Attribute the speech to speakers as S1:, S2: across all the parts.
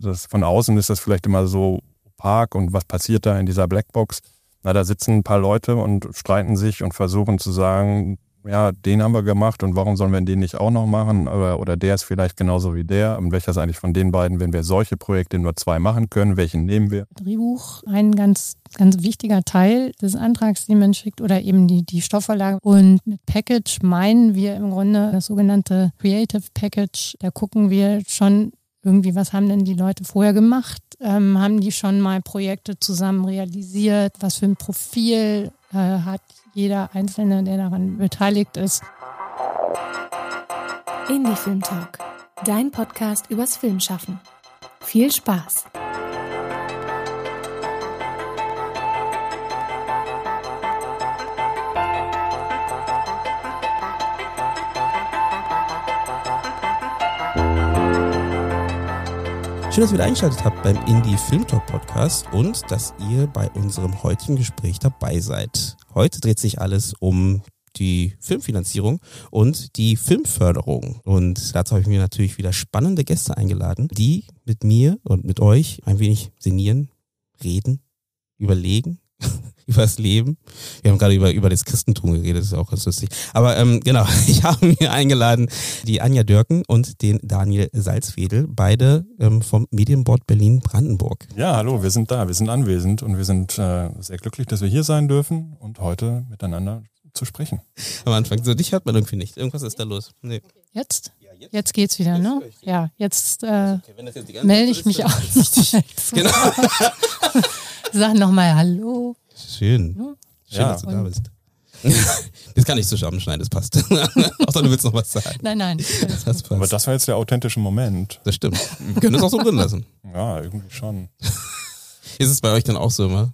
S1: das von außen ist das vielleicht immer so opak und was passiert da in dieser Blackbox? Na, da sitzen ein paar Leute und streiten sich und versuchen zu sagen, ja, den haben wir gemacht und warum sollen wir den nicht auch noch machen? Oder, oder der ist vielleicht genauso wie der. Und welcher ist eigentlich von den beiden, wenn wir solche Projekte nur zwei machen können, welchen nehmen wir?
S2: Drehbuch, ein ganz, ganz wichtiger Teil des Antrags, den man schickt, oder eben die, die Stoffverlage. Und mit Package meinen wir im Grunde das sogenannte Creative Package. Da gucken wir schon irgendwie, was haben denn die Leute vorher gemacht? Ähm, haben die schon mal Projekte zusammen realisiert? Was für ein Profil äh, hat jeder Einzelne, der daran beteiligt ist?
S3: Indie Film Talk, dein Podcast übers Filmschaffen. Viel Spaß!
S4: Schön, dass ihr wieder eingeschaltet habt beim Indie Film Talk Podcast und dass ihr bei unserem heutigen Gespräch dabei seid. Heute dreht sich alles um die Filmfinanzierung und die Filmförderung. Und dazu habe ich mir natürlich wieder spannende Gäste eingeladen, die mit mir und mit euch ein wenig sinnieren, reden, überlegen über das Leben. Wir haben gerade über, über das Christentum geredet, das ist auch ganz lustig. Aber ähm, genau, ich habe mir eingeladen die Anja Dörken und den Daniel Salzwedel, beide ähm, vom Medienboard Berlin-Brandenburg.
S1: Ja, hallo, wir sind da, wir sind anwesend und wir sind äh, sehr glücklich, dass wir hier sein dürfen und heute miteinander zu sprechen.
S4: Am Anfang, so dich hört man irgendwie nicht. Irgendwas ist da los. Nee.
S2: Jetzt? Jetzt geht's wieder, ne? Ja, jetzt, äh, melde ich mich auch. Genau. Sag nochmal Hallo.
S4: Schön. Schön, ja. dass du da bist. das kann ich zusammenschneiden, das passt. Außer du willst noch was sagen.
S2: Nein, nein.
S1: Das passt. Aber das war jetzt der authentische Moment.
S4: Das stimmt. Wir können das auch so drin lassen.
S1: Ja, irgendwie schon.
S4: Ist es bei euch dann auch so immer?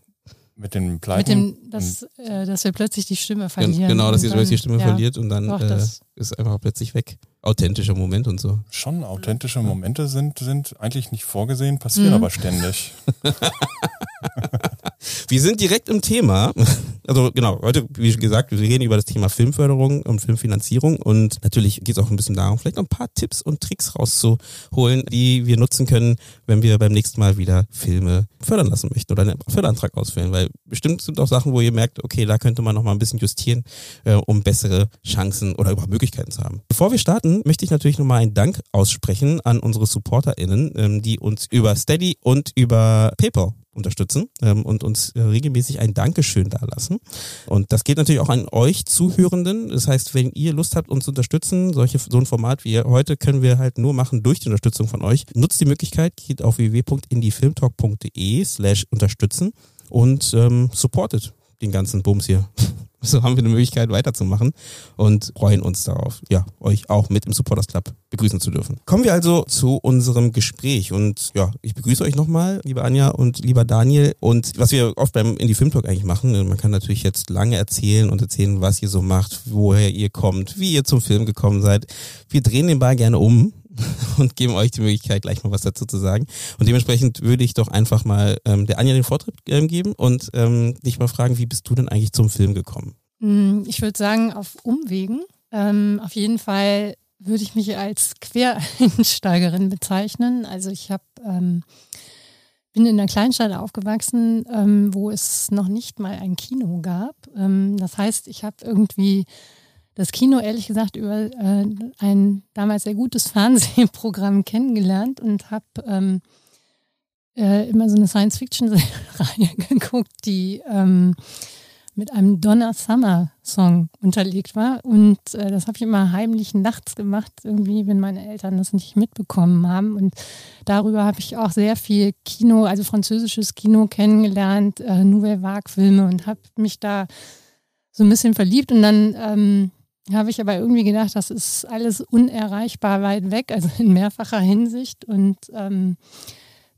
S1: Mit den Pleiten? Mit dem,
S2: dass, äh, dass wir plötzlich die Stimme verlieren.
S4: Genau, dass ihr plötzlich die Stimme ja, verliert und dann äh, ist einfach plötzlich weg. Authentischer Moment und so.
S1: Schon, authentische Momente sind, sind eigentlich nicht vorgesehen, passieren mhm. aber ständig.
S4: wir sind direkt im Thema. Also genau, heute, wie gesagt, wir reden über das Thema Filmförderung und Filmfinanzierung und natürlich geht es auch ein bisschen darum, vielleicht noch ein paar Tipps und Tricks rauszuholen, die wir nutzen können, wenn wir beim nächsten Mal wieder Filme fördern lassen möchten oder einen Förderantrag ausfüllen, weil bestimmt sind auch Sachen, wo ihr merkt, okay, da könnte man noch mal ein bisschen justieren, äh, um bessere Chancen oder überhaupt Möglichkeiten zu haben. Bevor wir starten, möchte ich natürlich nochmal einen Dank aussprechen an unsere SupporterInnen, ähm, die uns über Steady und über PayPal unterstützen ähm, und uns äh, regelmäßig ein Dankeschön dalassen. Und das geht natürlich auch an euch Zuhörenden. Das heißt, wenn ihr Lust habt, uns zu unterstützen, solche, so ein Format wie heute können wir halt nur machen durch die Unterstützung von euch. Nutzt die Möglichkeit, geht auf www.indiefilmtalk.de slash unterstützen und ähm, supportet den ganzen Bums hier. So haben wir eine Möglichkeit weiterzumachen und freuen uns darauf, ja, euch auch mit im Supporters Club begrüßen zu dürfen. Kommen wir also zu unserem Gespräch und ja, ich begrüße euch nochmal, liebe Anja und lieber Daniel. Und was wir oft beim Indie Film Talk eigentlich machen, man kann natürlich jetzt lange erzählen und erzählen, was ihr so macht, woher ihr kommt, wie ihr zum Film gekommen seid. Wir drehen den Ball gerne um und geben euch die Möglichkeit, gleich mal was dazu zu sagen. Und dementsprechend würde ich doch einfach mal ähm, der Anja den Vortritt ähm, geben und ähm, dich mal fragen, wie bist du denn eigentlich zum Film gekommen?
S2: Mm, ich würde sagen, auf Umwegen. Ähm, auf jeden Fall würde ich mich als Quereinsteigerin bezeichnen. Also ich habe ähm, bin in einer Kleinstadt aufgewachsen, ähm, wo es noch nicht mal ein Kino gab. Ähm, das heißt, ich habe irgendwie das Kino ehrlich gesagt über äh, ein damals sehr gutes Fernsehprogramm kennengelernt und habe ähm, äh, immer so eine Science-Fiction-Reihe geguckt, die ähm, mit einem Donna Summer Song unterlegt war. Und äh, das habe ich immer heimlich nachts gemacht, irgendwie, wenn meine Eltern das nicht mitbekommen haben. Und darüber habe ich auch sehr viel Kino, also französisches Kino kennengelernt, äh, Nouvelle Vague-Filme und habe mich da so ein bisschen verliebt. Und dann ähm, habe ich aber irgendwie gedacht, das ist alles unerreichbar weit weg, also in mehrfacher Hinsicht. Und ähm,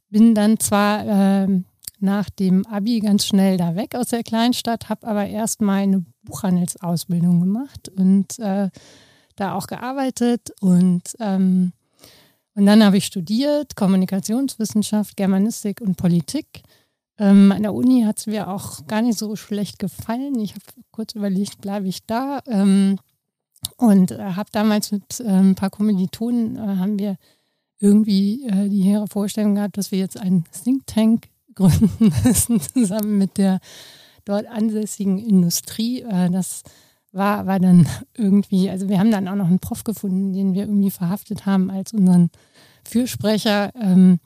S2: bin dann zwar äh, nach dem Abi ganz schnell da weg aus der Kleinstadt, habe aber erst mal eine Buchhandelsausbildung gemacht und äh, da auch gearbeitet und ähm, und dann habe ich studiert Kommunikationswissenschaft, Germanistik und Politik. Ähm, an der Uni hat es mir auch gar nicht so schlecht gefallen. Ich habe kurz überlegt, bleibe ich da. Ähm, und äh, habe damals mit äh, ein paar Kommilitonen, äh, haben wir irgendwie äh, die hehre Vorstellung gehabt, dass wir jetzt einen Think Tank gründen müssen, zusammen mit der dort ansässigen Industrie. Äh, das war, war dann irgendwie, also wir haben dann auch noch einen Prof gefunden, den wir irgendwie verhaftet haben als unseren Fürsprecher. Ähm,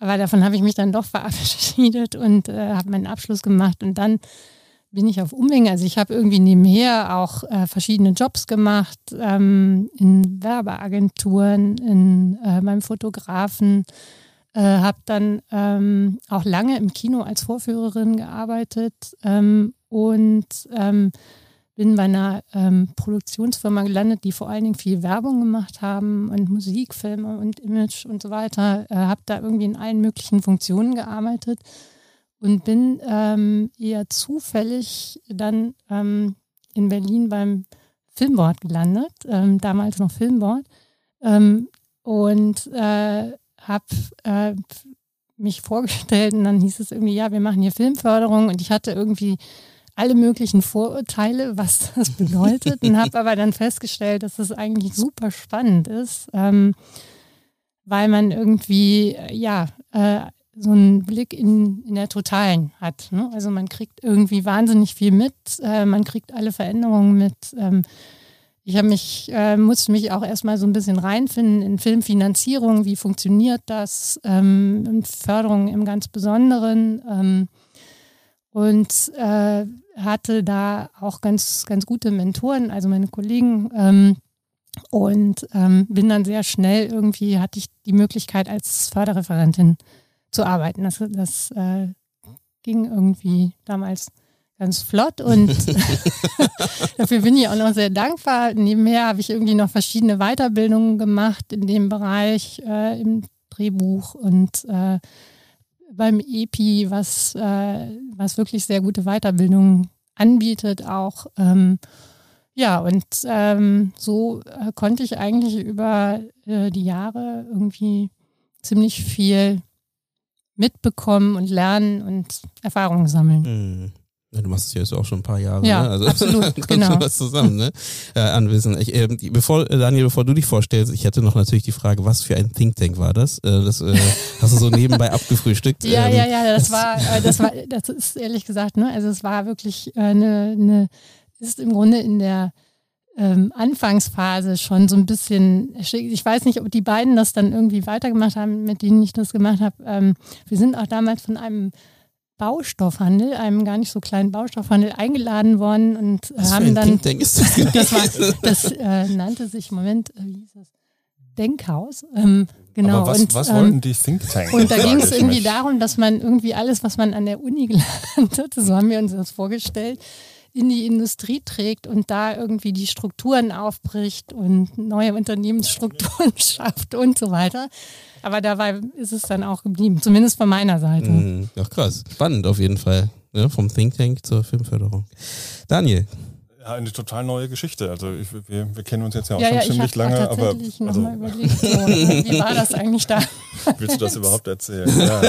S2: aber davon habe ich mich dann doch verabschiedet und äh, habe meinen Abschluss gemacht und dann bin ich auf Umwegen. Also ich habe irgendwie nebenher auch äh, verschiedene Jobs gemacht, ähm, in Werbeagenturen, in, äh, beim Fotografen, äh, habe dann ähm, auch lange im Kino als Vorführerin gearbeitet ähm, und ähm, bin bei einer ähm, Produktionsfirma gelandet, die vor allen Dingen viel Werbung gemacht haben und Musikfilme und Image und so weiter. Äh, habe da irgendwie in allen möglichen Funktionen gearbeitet und bin ähm, eher zufällig dann ähm, in Berlin beim Filmboard gelandet, ähm, damals noch Filmboard, ähm, und äh, habe äh, mich vorgestellt und dann hieß es irgendwie, ja, wir machen hier Filmförderung. Und ich hatte irgendwie alle möglichen Vorurteile, was das bedeutet. Und habe aber dann festgestellt, dass das eigentlich super spannend ist, ähm, weil man irgendwie, ja, äh, so einen Blick in, in der Totalen hat. Ne? Also man kriegt irgendwie wahnsinnig viel mit, äh, man kriegt alle Veränderungen mit. Ähm, ich habe mich, äh, musste mich auch erstmal so ein bisschen reinfinden in Filmfinanzierung, wie funktioniert das, ähm, Förderung im ganz Besonderen. Ähm, und äh, hatte da auch ganz, ganz gute Mentoren, also meine Kollegen. Ähm, und ähm, bin dann sehr schnell irgendwie, hatte ich die Möglichkeit als Förderreferentin zu arbeiten. Das, das äh, ging irgendwie damals ganz flott und dafür bin ich auch noch sehr dankbar. Nebenher habe ich irgendwie noch verschiedene Weiterbildungen gemacht in dem Bereich, äh, im Drehbuch und äh, beim EPI, was, äh, was wirklich sehr gute Weiterbildungen anbietet auch. Ähm, ja, und ähm, so äh, konnte ich eigentlich über äh, die Jahre irgendwie ziemlich viel mitbekommen und lernen und Erfahrungen sammeln.
S4: Mhm. Du machst es ja jetzt auch schon ein paar Jahre,
S2: ja,
S4: ne? Also
S2: absolut, genau.
S4: was zusammen, ne? Äh, anwissen. Ich, äh, bevor, äh, Daniel, bevor du dich vorstellst, ich hätte noch natürlich die Frage, was für ein Think Tank war das? Äh, das äh, hast du so nebenbei abgefrühstückt.
S2: Ja, ähm, ja, ja, das war, äh, das war, das ist ehrlich gesagt, ne? Also es war wirklich eine, eine ist im Grunde in der ähm, Anfangsphase schon so ein bisschen, ich weiß nicht, ob die beiden das dann irgendwie weitergemacht haben, mit denen ich das gemacht habe. Ähm, wir sind auch damals von einem Baustoffhandel, einem gar nicht so kleinen Baustoffhandel eingeladen worden und
S4: Was
S2: haben
S4: für ein
S2: dann.
S4: Think Tank ist das,
S2: das, war, das äh, nannte sich im Moment, äh, wie hieß das? Denkhaus. Ähm, genau.
S1: Aber was,
S2: und,
S1: was
S2: ähm,
S1: wollten die Think Tank?
S2: und da ging es irgendwie darum, dass man irgendwie alles, was man an der Uni gelernt hat, so haben wir uns das vorgestellt, in die Industrie trägt und da irgendwie die Strukturen aufbricht und neue Unternehmensstrukturen schafft und so weiter. Aber dabei ist es dann auch geblieben, zumindest von meiner Seite.
S4: Mhm. Ach krass, spannend auf jeden Fall. Ne? Vom Think Tank zur Filmförderung. Daniel,
S1: Ja, eine total neue Geschichte. Also ich, wir, wir kennen uns jetzt ja auch
S2: Ja,
S1: schon
S2: ja, ich
S1: ziemlich
S2: habe
S1: lange, aber
S2: tatsächlich
S1: also,
S2: nochmal überlegt, so, wie war das eigentlich da?
S1: willst du das überhaupt erzählen? Ja.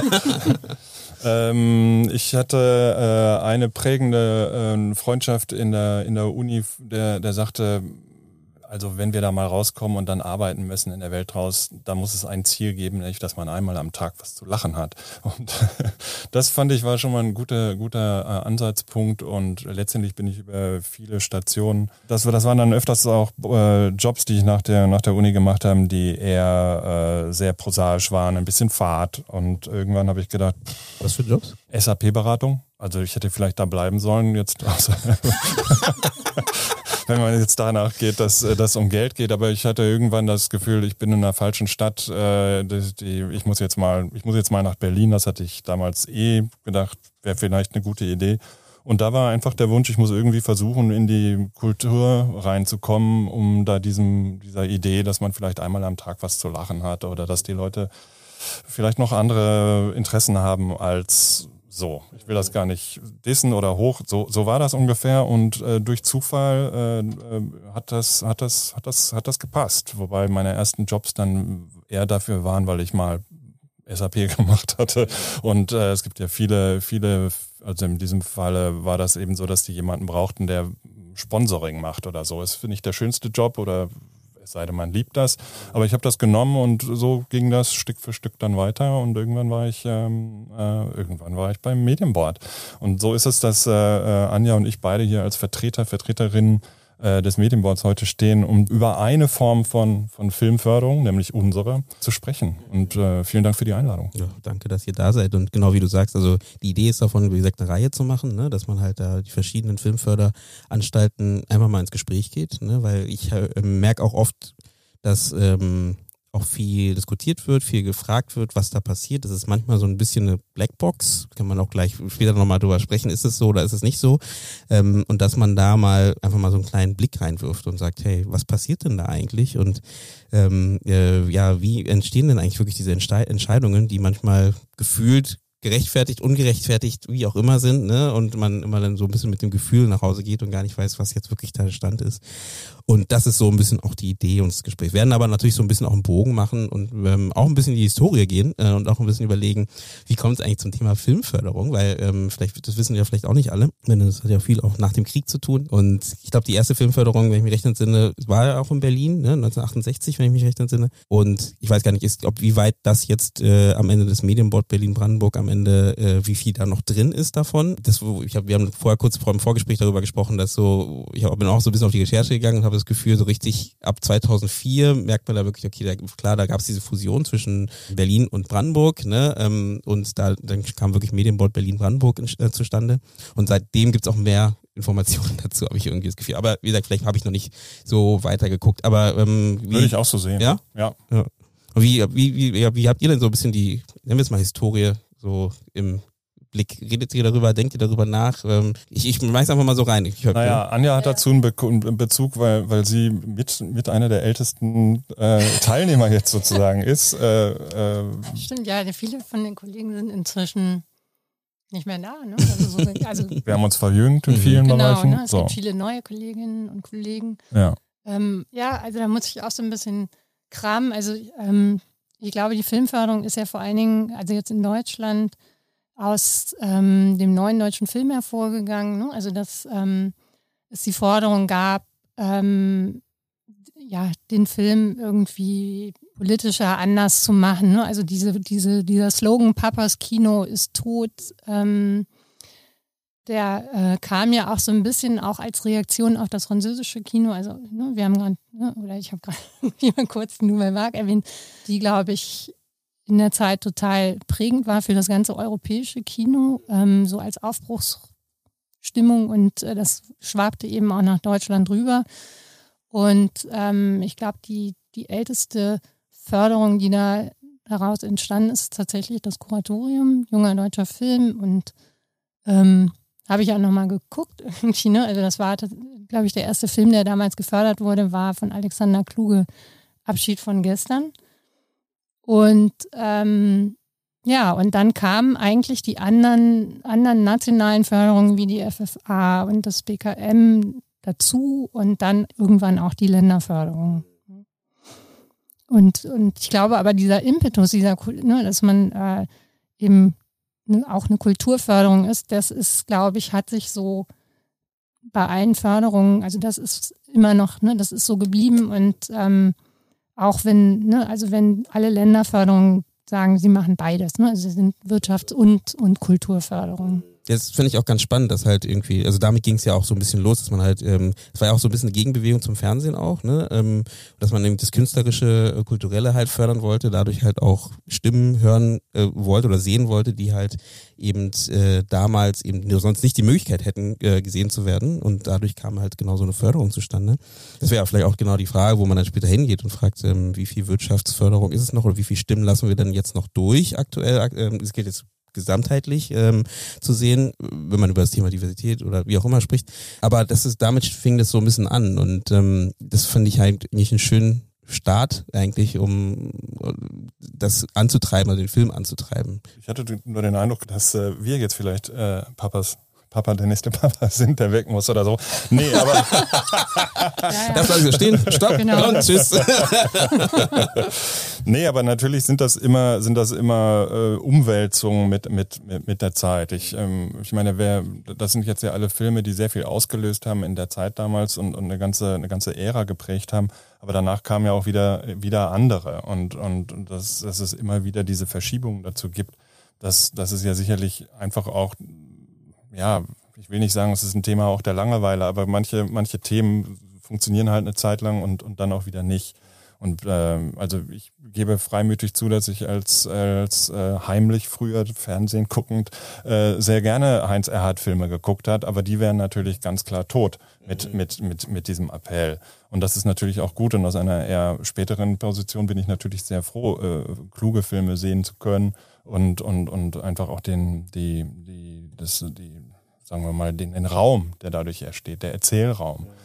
S1: Ähm, ich hatte äh, eine prägende äh, Freundschaft in der, in der Uni, der, der sagte, also wenn wir da mal rauskommen und dann arbeiten müssen in der Welt raus, da muss es ein Ziel geben, nämlich dass man einmal am Tag was zu lachen hat. Und das fand ich war schon mal ein guter, guter äh, Ansatzpunkt und letztendlich bin ich über viele Stationen, das, das waren dann öfters auch äh, Jobs, die ich nach der, nach der Uni gemacht habe, die eher äh, sehr prosaisch waren, ein bisschen Fahrt und irgendwann habe ich gedacht,
S4: was für Jobs?
S1: SAP-Beratung. Also ich hätte vielleicht da bleiben sollen, jetzt wenn man jetzt danach geht, dass äh, das um Geld geht. Aber ich hatte irgendwann das Gefühl, ich bin in einer falschen Stadt. Äh, die, die, ich muss jetzt mal, ich muss jetzt mal nach Berlin. Das hatte ich damals eh gedacht, wäre vielleicht eine gute Idee. Und da war einfach der Wunsch, ich muss irgendwie versuchen, in die Kultur reinzukommen, um da diesem, dieser Idee, dass man vielleicht einmal am Tag was zu lachen hat oder dass die Leute vielleicht noch andere Interessen haben als so. Ich will das gar nicht dissen oder hoch. So, so war das ungefähr und äh, durch Zufall äh, äh, hat das, hat das, hat das, hat das gepasst. Wobei meine ersten Jobs dann eher dafür waren, weil ich mal SAP gemacht hatte. Und äh, es gibt ja viele, viele, also in diesem Falle war das eben so, dass die jemanden brauchten, der Sponsoring macht oder so. Ist, finde ich, der schönste Job oder es sei denn, man liebt das. Aber ich habe das genommen und so ging das Stück für Stück dann weiter und irgendwann war ich, ähm, äh, irgendwann war ich beim Medienboard. Und so ist es, dass äh, äh Anja und ich beide hier als Vertreter, Vertreterinnen äh, des Medienboards heute stehen, um über eine Form von, von Filmförderung, nämlich unsere, zu sprechen. Und äh, vielen Dank für die Einladung.
S4: Ja, danke, dass ihr da seid. Und genau wie du sagst, also die Idee ist davon, wie gesagt, eine Reihe zu machen, ne? dass man halt da die verschiedenen Filmförderanstalten einfach mal ins Gespräch geht, ne? weil ich äh, merke auch oft, dass ähm, auch viel diskutiert wird, viel gefragt wird, was da passiert. Das ist manchmal so ein bisschen eine Blackbox. Kann man auch gleich später nochmal drüber sprechen. Ist es so oder ist es nicht so? Ähm, und dass man da mal einfach mal so einen kleinen Blick reinwirft und sagt, hey, was passiert denn da eigentlich? Und ähm, äh, ja, wie entstehen denn eigentlich wirklich diese Entscheidungen, die manchmal gefühlt gerechtfertigt, ungerechtfertigt, wie auch immer sind, ne? Und man immer dann so ein bisschen mit dem Gefühl nach Hause geht und gar nicht weiß, was jetzt wirklich der Stand ist. Und das ist so ein bisschen auch die Idee unseres Gesprächs. Wir werden aber natürlich so ein bisschen auch einen Bogen machen und ähm, auch ein bisschen in die Historie gehen äh, und auch ein bisschen überlegen, wie kommt es eigentlich zum Thema Filmförderung, weil ähm, vielleicht, das wissen ja vielleicht auch nicht alle, denn das hat ja viel auch nach dem Krieg zu tun. Und ich glaube, die erste Filmförderung, wenn ich mich recht entsinne, war ja auch in Berlin, ne? 1968, wenn ich mich recht entsinne. Und ich weiß gar nicht, ist, ob wie weit das jetzt äh, am Ende des Medienboard Berlin-Brandenburg am Ende, äh, wie viel da noch drin ist davon. Das, ich hab, wir haben vorher kurz vor dem Vorgespräch darüber gesprochen, dass so, ich hab, bin auch so ein bisschen auf die Recherche gegangen und habe das Gefühl, so richtig ab 2004 merkt man da wirklich, okay, da, klar, da gab es diese Fusion zwischen Berlin und Brandenburg, ne? Ähm, und da dann kam wirklich Medienboard Berlin-Brandenburg äh, zustande. Und seitdem gibt's auch mehr Informationen dazu, habe ich irgendwie das Gefühl. Aber wie gesagt, vielleicht habe ich noch nicht so weitergeguckt. Aber ähm,
S1: wie, würde ich auch so sehen.
S4: Ja, ja. ja. Wie, wie, wie, wie habt ihr denn so ein bisschen die, nennen wir es mal Historie, so im Blick? Redet ihr darüber, denkt ihr darüber nach? Ähm, ich, ich weiß einfach mal so rein. Ich
S1: naja, Anja hat dazu einen, Be einen Bezug, weil, weil sie mit, mit einer der ältesten äh, Teilnehmer jetzt sozusagen ist. Äh,
S2: äh, Stimmt, ja, viele von den Kollegen sind inzwischen nicht mehr da. Ne? Also so,
S1: also, Wir haben uns verjüngt in mhm. vielen genau, Bereichen.
S2: Ne? Es so. gibt viele neue Kolleginnen und Kollegen.
S1: Ja.
S2: Ähm, ja, also da muss ich auch so ein bisschen kramen. Also ähm, ich glaube, die Filmförderung ist ja vor allen Dingen, also jetzt in Deutschland, aus ähm, dem neuen deutschen Film hervorgegangen. Ne? Also dass ähm, es die Forderung gab, ähm, ja, den Film irgendwie politischer anders zu machen. Ne? Also diese, diese, dieser Slogan Papas Kino ist tot, ähm, der äh, kam ja auch so ein bisschen auch als Reaktion auf das französische Kino. Also ne, wir haben gerade, ne, oder ich habe gerade kurz Nouvelle Vague erwähnt, die, glaube ich, in der Zeit total prägend war für das ganze europäische Kino, ähm, so als Aufbruchsstimmung und äh, das schwabte eben auch nach Deutschland rüber. Und ähm, ich glaube, die, die älteste Förderung, die da daraus entstanden ist, tatsächlich das Kuratorium, junger deutscher Film. Und ähm, habe ich auch nochmal geguckt irgendwie, ne? Also das war, glaube ich, der erste Film, der damals gefördert wurde, war von Alexander Kluge, Abschied von gestern. Und ähm, ja, und dann kamen eigentlich die anderen, anderen nationalen Förderungen wie die FFA und das BKM dazu und dann irgendwann auch die Länderförderung. Und, und ich glaube aber dieser Impetus, dieser, ne, dass man äh, eben auch eine Kulturförderung ist, das ist, glaube ich, hat sich so bei allen Förderungen, also das ist immer noch, ne, das ist so geblieben und ähm, auch wenn, ne, also wenn alle Länderförderungen sagen, sie machen beides, ne? Also sie sind Wirtschafts- und, und Kulturförderung.
S4: Das finde ich auch ganz spannend, dass halt irgendwie, also damit ging es ja auch so ein bisschen los, dass man halt, ähm, es war ja auch so ein bisschen eine Gegenbewegung zum Fernsehen auch, ne? Ähm, dass man eben das künstlerische, äh, kulturelle halt fördern wollte, dadurch halt auch Stimmen hören äh, wollte oder sehen wollte, die halt eben äh, damals eben sonst nicht die Möglichkeit hätten, äh, gesehen zu werden. Und dadurch kam halt genau so eine Förderung zustande. Das wäre ja vielleicht auch genau die Frage, wo man dann später hingeht und fragt, ähm, wie viel Wirtschaftsförderung ist es noch oder wie viel Stimmen lassen wir denn jetzt noch durch aktuell? Ähm, es geht jetzt gesamtheitlich ähm, zu sehen, wenn man über das Thema Diversität oder wie auch immer spricht. Aber das ist, damit fing das so ein bisschen an und ähm, das fand ich halt eigentlich einen schönen Start eigentlich, um das anzutreiben, also den Film anzutreiben.
S1: Ich hatte nur den Eindruck, dass äh, wir jetzt vielleicht äh, Papas Papa der nächste Papa sind, der weg muss oder so. Nee, aber.
S4: ja, ja. Das lasse ich stehen. Stopp. Genau. Und tschüss.
S1: nee, aber natürlich sind das immer, sind das immer äh, Umwälzungen mit, mit, mit, mit der Zeit. Ich, ähm, ich meine, wer, das sind jetzt ja alle Filme, die sehr viel ausgelöst haben in der Zeit damals und, und eine ganze, eine ganze Ära geprägt haben. Aber danach kamen ja auch wieder, wieder andere. Und, und, und dass, dass es immer wieder diese Verschiebungen dazu gibt, dass, dass es ja sicherlich einfach auch, ja, ich will nicht sagen, es ist ein Thema auch der Langeweile, aber manche, manche Themen funktionieren halt eine Zeit lang und, und dann auch wieder nicht. Und äh, also ich gebe freimütig zu, dass ich als, als äh, heimlich früher Fernsehen guckend äh, sehr gerne Heinz Erhardt Filme geguckt hat, aber die wären natürlich ganz klar tot mit, mhm. mit, mit, mit diesem Appell. Und das ist natürlich auch gut und aus einer eher späteren Position bin ich natürlich sehr froh, äh, kluge Filme sehen zu können und, und, und einfach auch den, die, die, das, die, sagen wir mal, den, den Raum, der dadurch entsteht, der Erzählraum. Äh,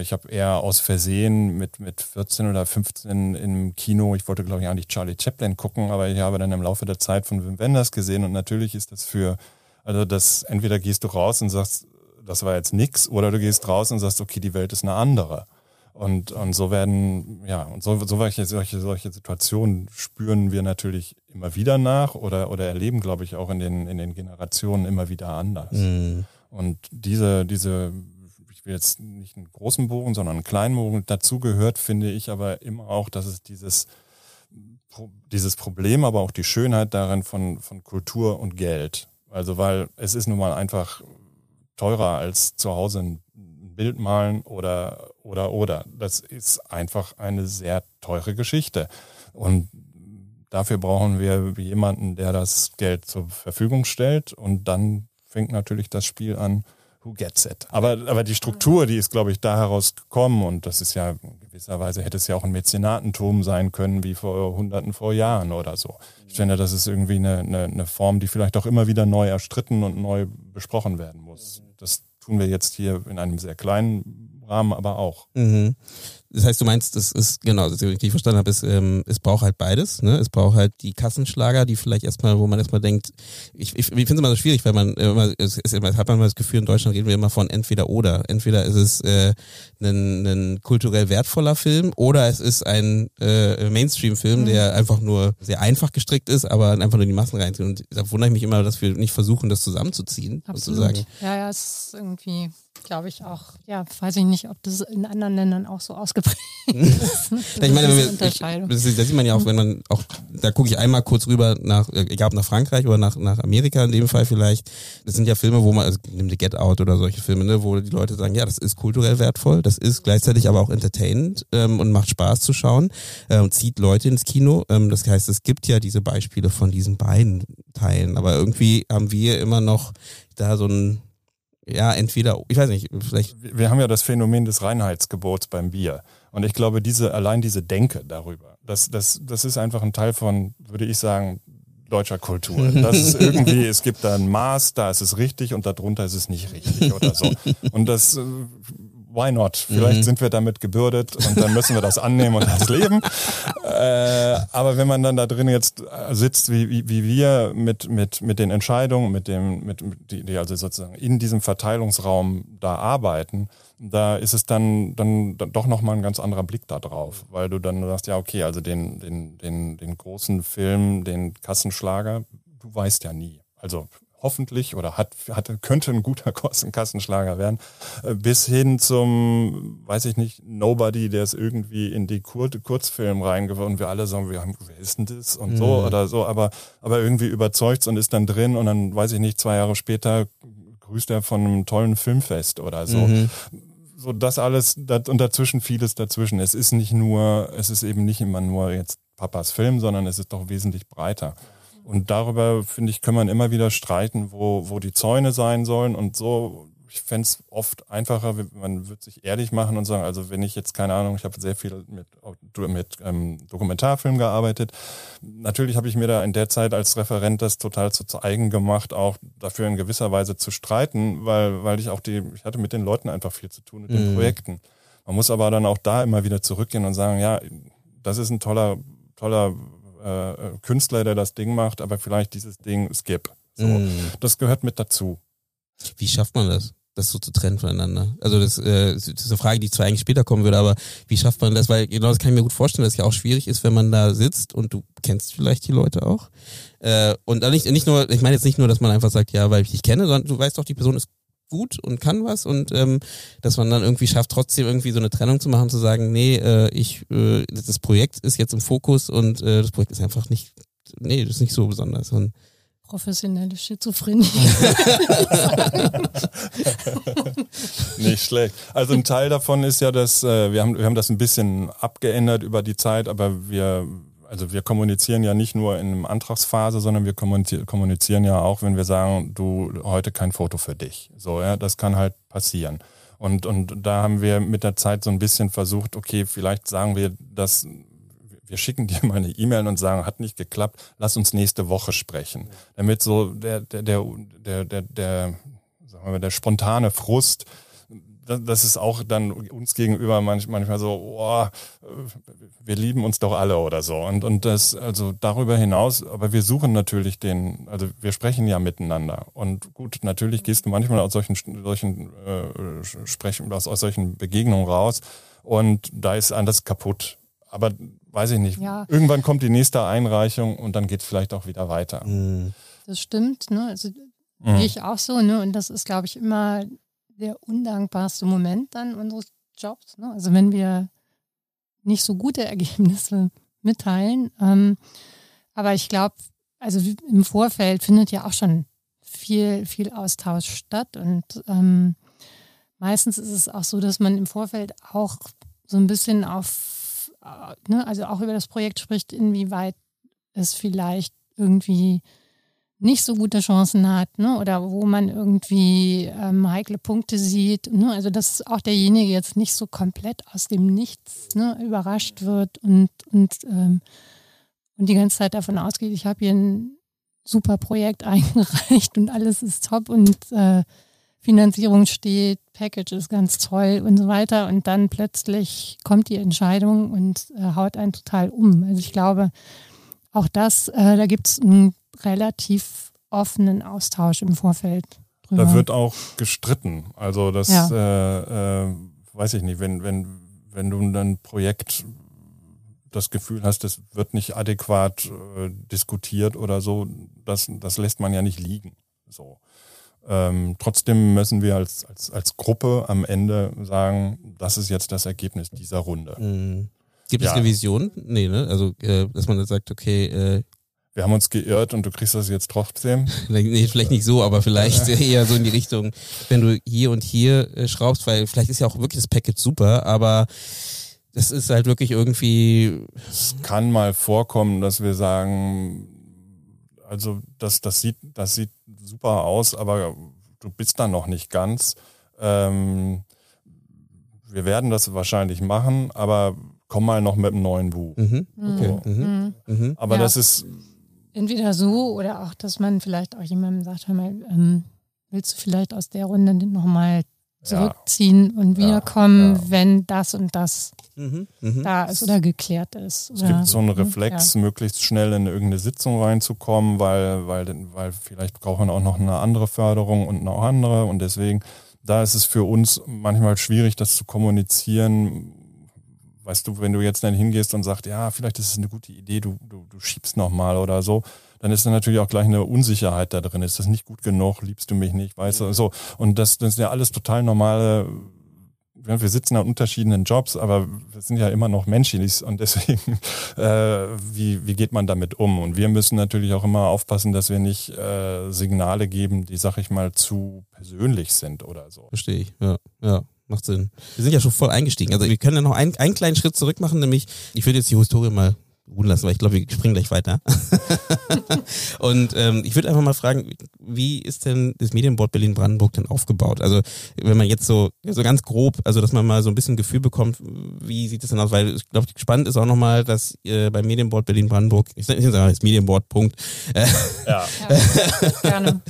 S1: ich habe eher aus Versehen mit, mit 14 oder 15 im Kino, ich wollte glaube ich eigentlich Charlie Chaplin gucken, aber ich habe dann im Laufe der Zeit von Wim Wenders gesehen und natürlich ist das für, also das, entweder gehst du raus und sagst, das war jetzt nix, oder du gehst raus und sagst, okay, die Welt ist eine andere. Und, und so werden, ja, und so, so solche, solche, solche Situationen spüren wir natürlich immer wieder nach oder, oder erleben, glaube ich, auch in den, in den Generationen immer wieder anders. Mhm. Und diese, diese, will jetzt nicht einen großen Bogen, sondern einen kleinen Bogen, dazu gehört, finde ich aber immer auch, dass es dieses, dieses Problem, aber auch die Schönheit darin von, von Kultur und Geld. Also, weil es ist nun mal einfach teurer als zu Hause ein Bild malen oder, oder, oder. Das ist einfach eine sehr teure Geschichte. Und dafür brauchen wir jemanden, der das Geld zur Verfügung stellt. Und dann fängt natürlich das Spiel an, who gets it. Aber, aber die Struktur, die ist, glaube ich, da herausgekommen. Und das ist ja, in gewisser Weise hätte es ja auch ein Mäzenatentum sein können, wie vor Hunderten vor Jahren oder so. Ich finde, das ist irgendwie eine, eine, eine Form, die vielleicht auch immer wieder neu erstritten und neu besprochen werden muss. Das tun wir jetzt hier in einem sehr kleinen Rahmen aber auch.
S4: Mhm. Das heißt, du meinst, das ist, genau, das ich verstanden habe, ist, ähm, es braucht halt beides. Ne? Es braucht halt die Kassenschlager, die vielleicht erstmal, wo man erstmal denkt, ich, ich, ich finde es immer so schwierig, weil man immer, es, es, hat man immer das Gefühl, in Deutschland reden wir immer von entweder oder. Entweder ist es äh, ein, ein kulturell wertvoller Film oder es ist ein äh, Mainstream-Film, mhm. der einfach nur sehr einfach gestrickt ist, aber einfach nur die Massen reinzieht. Und da wundere ich mich immer, dass wir nicht versuchen, das zusammenzuziehen.
S2: Absolut. Sozusagen. Ja, ja, es ist irgendwie glaube ich auch. Ja, weiß ich nicht, ob das in anderen Ländern auch so ausgeprägt ist.
S4: ich meine, wir, ich, das, sieht man ja auch, wenn man auch, da gucke ich einmal kurz rüber nach, egal ob nach Frankreich oder nach, nach Amerika in dem Fall vielleicht. Das sind ja Filme, wo man, also nimm die Get Out oder solche Filme, ne, wo die Leute sagen, ja, das ist kulturell wertvoll, das ist gleichzeitig aber auch entertainend ähm, und macht Spaß zu schauen äh, und zieht Leute ins Kino. Ähm, das heißt, es gibt ja diese Beispiele von diesen beiden Teilen, aber irgendwie haben wir immer noch da so ein ja, entweder, ich weiß nicht, vielleicht.
S1: Wir haben ja das Phänomen des Reinheitsgebots beim Bier. Und ich glaube, diese, allein diese Denke darüber, das, das, das ist einfach ein Teil von, würde ich sagen, deutscher Kultur. Das ist irgendwie, es gibt da ein Maß, da ist es richtig und darunter ist es nicht richtig oder so. Und das äh, why not? Vielleicht mhm. sind wir damit gebürdet und dann müssen wir das annehmen und das leben. Äh, aber wenn man dann da drin jetzt äh, sitzt, wie, wie, wie wir mit, mit, mit den Entscheidungen, mit dem, mit, die, die also sozusagen in diesem Verteilungsraum da arbeiten, da ist es dann, dann, dann doch nochmal ein ganz anderer Blick da drauf, weil du dann sagst, ja, okay, also den, den, den, den großen Film, den Kassenschlager, du weißt ja nie. Also hoffentlich oder hat, hat könnte ein guter Kassenschlager werden, äh, bis hin zum, weiß ich nicht, Nobody, der es irgendwie in die Kur Kurzfilm reingeworfen und wir alle sagen, wir haben, wer ist denn das und mhm. so oder so, aber, aber irgendwie überzeugt und ist dann drin und dann, weiß ich nicht, zwei Jahre später grüßt er von einem tollen Filmfest oder so. Mhm. So das alles das, und dazwischen vieles dazwischen. Es ist nicht nur, es ist eben nicht immer nur jetzt Papas Film, sondern es ist doch wesentlich breiter. Und darüber, finde ich, kann man immer wieder streiten, wo, wo die Zäune sein sollen. Und so, ich fände es oft einfacher, man würde sich ehrlich machen und sagen, also wenn ich jetzt, keine Ahnung, ich habe sehr viel mit, mit ähm, Dokumentarfilm gearbeitet. Natürlich habe ich mir da in der Zeit als Referent das total zu, zu eigen gemacht, auch dafür in gewisser Weise zu streiten, weil, weil ich auch die, ich hatte mit den Leuten einfach viel zu tun, mit den mhm. Projekten. Man muss aber dann auch da immer wieder zurückgehen und sagen, ja, das ist ein toller, toller äh, Künstler, der das Ding macht, aber vielleicht dieses Ding skip. So. Mm. Das gehört mit dazu.
S4: Wie schafft man das? das so zu trennen voneinander? Also das, äh, das ist eine Frage, die zwar eigentlich später kommen würde, aber wie schafft man das? Weil genau das kann ich mir gut vorstellen, dass es ja auch schwierig ist, wenn man da sitzt und du kennst vielleicht die Leute auch. Äh, und nicht, nicht nur, ich meine jetzt nicht nur, dass man einfach sagt, ja, weil ich dich kenne, sondern du weißt doch, die Person ist gut und kann was und ähm, dass man dann irgendwie schafft, trotzdem irgendwie so eine Trennung zu machen, zu sagen, nee, äh, ich, äh, das Projekt ist jetzt im Fokus und äh, das Projekt ist einfach nicht, nee, das ist nicht so besonders. Und
S2: professionelle Schizophrenie.
S1: Nicht schlecht. Also ein Teil davon ist ja, dass äh, wir haben wir haben das ein bisschen abgeändert über die Zeit, aber wir also wir kommunizieren ja nicht nur in einer Antragsphase, sondern wir kommunizieren ja auch, wenn wir sagen, du heute kein Foto für dich. So, ja, das kann halt passieren. Und, und da haben wir mit der Zeit so ein bisschen versucht, okay, vielleicht sagen wir das, wir schicken dir mal eine E-Mail und sagen, hat nicht geklappt, lass uns nächste Woche sprechen. Damit so der, der, der, der, der, der, sagen wir mal, der spontane Frust das ist auch dann uns gegenüber manchmal so, oh, wir lieben uns doch alle oder so. Und, und das, also darüber hinaus, aber wir suchen natürlich den, also wir sprechen ja miteinander. Und gut, natürlich gehst du manchmal aus solchen, solchen äh, Sprechen, aus, aus solchen Begegnungen raus und da ist alles kaputt. Aber weiß ich nicht. Ja. Irgendwann kommt die nächste Einreichung und dann geht es vielleicht auch wieder weiter.
S2: Mhm. Das stimmt, ne? Also mhm. ich auch so, ne? Und das ist, glaube ich, immer der undankbarste Moment dann unseres Jobs. Ne? Also wenn wir nicht so gute Ergebnisse mitteilen. Ähm, aber ich glaube, also im Vorfeld findet ja auch schon viel, viel Austausch statt. Und ähm, meistens ist es auch so, dass man im Vorfeld auch so ein bisschen auf, äh, ne, also auch über das Projekt spricht, inwieweit es vielleicht irgendwie nicht so gute Chancen hat, ne? oder wo man irgendwie ähm, heikle Punkte sieht. Ne? Also dass auch derjenige jetzt nicht so komplett aus dem Nichts ne, überrascht wird und, und, ähm, und die ganze Zeit davon ausgeht, ich habe hier ein super Projekt eingereicht und alles ist top und äh, Finanzierung steht, Package ist ganz toll und so weiter. Und dann plötzlich kommt die Entscheidung und äh, haut einen total um. Also ich glaube, auch das, äh, da gibt es ein relativ offenen Austausch im Vorfeld
S1: drüber. Da wird auch gestritten. Also das ja. äh, äh, weiß ich nicht, wenn, wenn, wenn du ein Projekt das Gefühl hast, es wird nicht adäquat äh, diskutiert oder so, das, das lässt man ja nicht liegen. So. Ähm, trotzdem müssen wir als, als, als Gruppe am Ende sagen, das ist jetzt das Ergebnis dieser Runde. Mhm.
S4: Gibt ja. es eine Vision? Nee, ne? Also, äh, dass man dann sagt, okay, äh,
S1: wir haben uns geirrt und du kriegst das jetzt trotzdem.
S4: nee, vielleicht nicht so, aber vielleicht eher so in die Richtung, wenn du hier und hier äh, schraubst, weil vielleicht ist ja auch wirklich das Package super, aber das ist halt wirklich irgendwie.
S1: Es kann mal vorkommen, dass wir sagen, also das, das sieht, das sieht super aus, aber du bist da noch nicht ganz. Ähm, wir werden das wahrscheinlich machen, aber komm mal noch mit einem neuen Buch. Mhm. Okay. So. Mhm. Mhm. Aber ja. das ist
S2: Entweder so oder auch, dass man vielleicht auch jemandem sagt, hör mal, ähm, willst du vielleicht aus der Runde nochmal zurückziehen ja. und wiederkommen, ja, ja. wenn das und das mhm, mh. da ist oder geklärt ist.
S1: Es gibt so einen Reflex, möglichst schnell in irgendeine Sitzung reinzukommen, weil, weil, weil vielleicht brauchen wir auch noch eine andere Förderung und noch andere und deswegen, da ist es für uns manchmal schwierig, das zu kommunizieren, Weißt du, wenn du jetzt dann hingehst und sagst, ja, vielleicht ist es eine gute Idee, du, du, du schiebst nochmal oder so, dann ist da natürlich auch gleich eine Unsicherheit da drin. Ist das nicht gut genug? Liebst du mich nicht? Weißt du, so. Und das, das sind ja alles total normale, wir sitzen an unterschiedlichen Jobs, aber wir sind ja immer noch menschlich und deswegen, äh, wie, wie geht man damit um? Und wir müssen natürlich auch immer aufpassen, dass wir nicht äh, Signale geben, die, sag ich mal, zu persönlich sind oder so.
S4: Verstehe ich, ja, ja macht Sinn. Wir sind ja schon voll eingestiegen. Also wir können ja noch einen, einen kleinen Schritt zurück machen, nämlich ich würde jetzt die Historie mal ruhen lassen, weil ich glaube, wir springen gleich weiter. und ähm, ich würde einfach mal fragen, wie ist denn das Medienboard Berlin-Brandenburg denn aufgebaut? Also wenn man jetzt so, so ganz grob, also dass man mal so ein bisschen Gefühl bekommt, wie sieht es denn aus? Weil ich glaube, spannend ist auch nochmal, dass äh, beim Medienboard Berlin-Brandenburg, ich sage jetzt Medienboard, Punkt. Äh, ja. ja. gerne.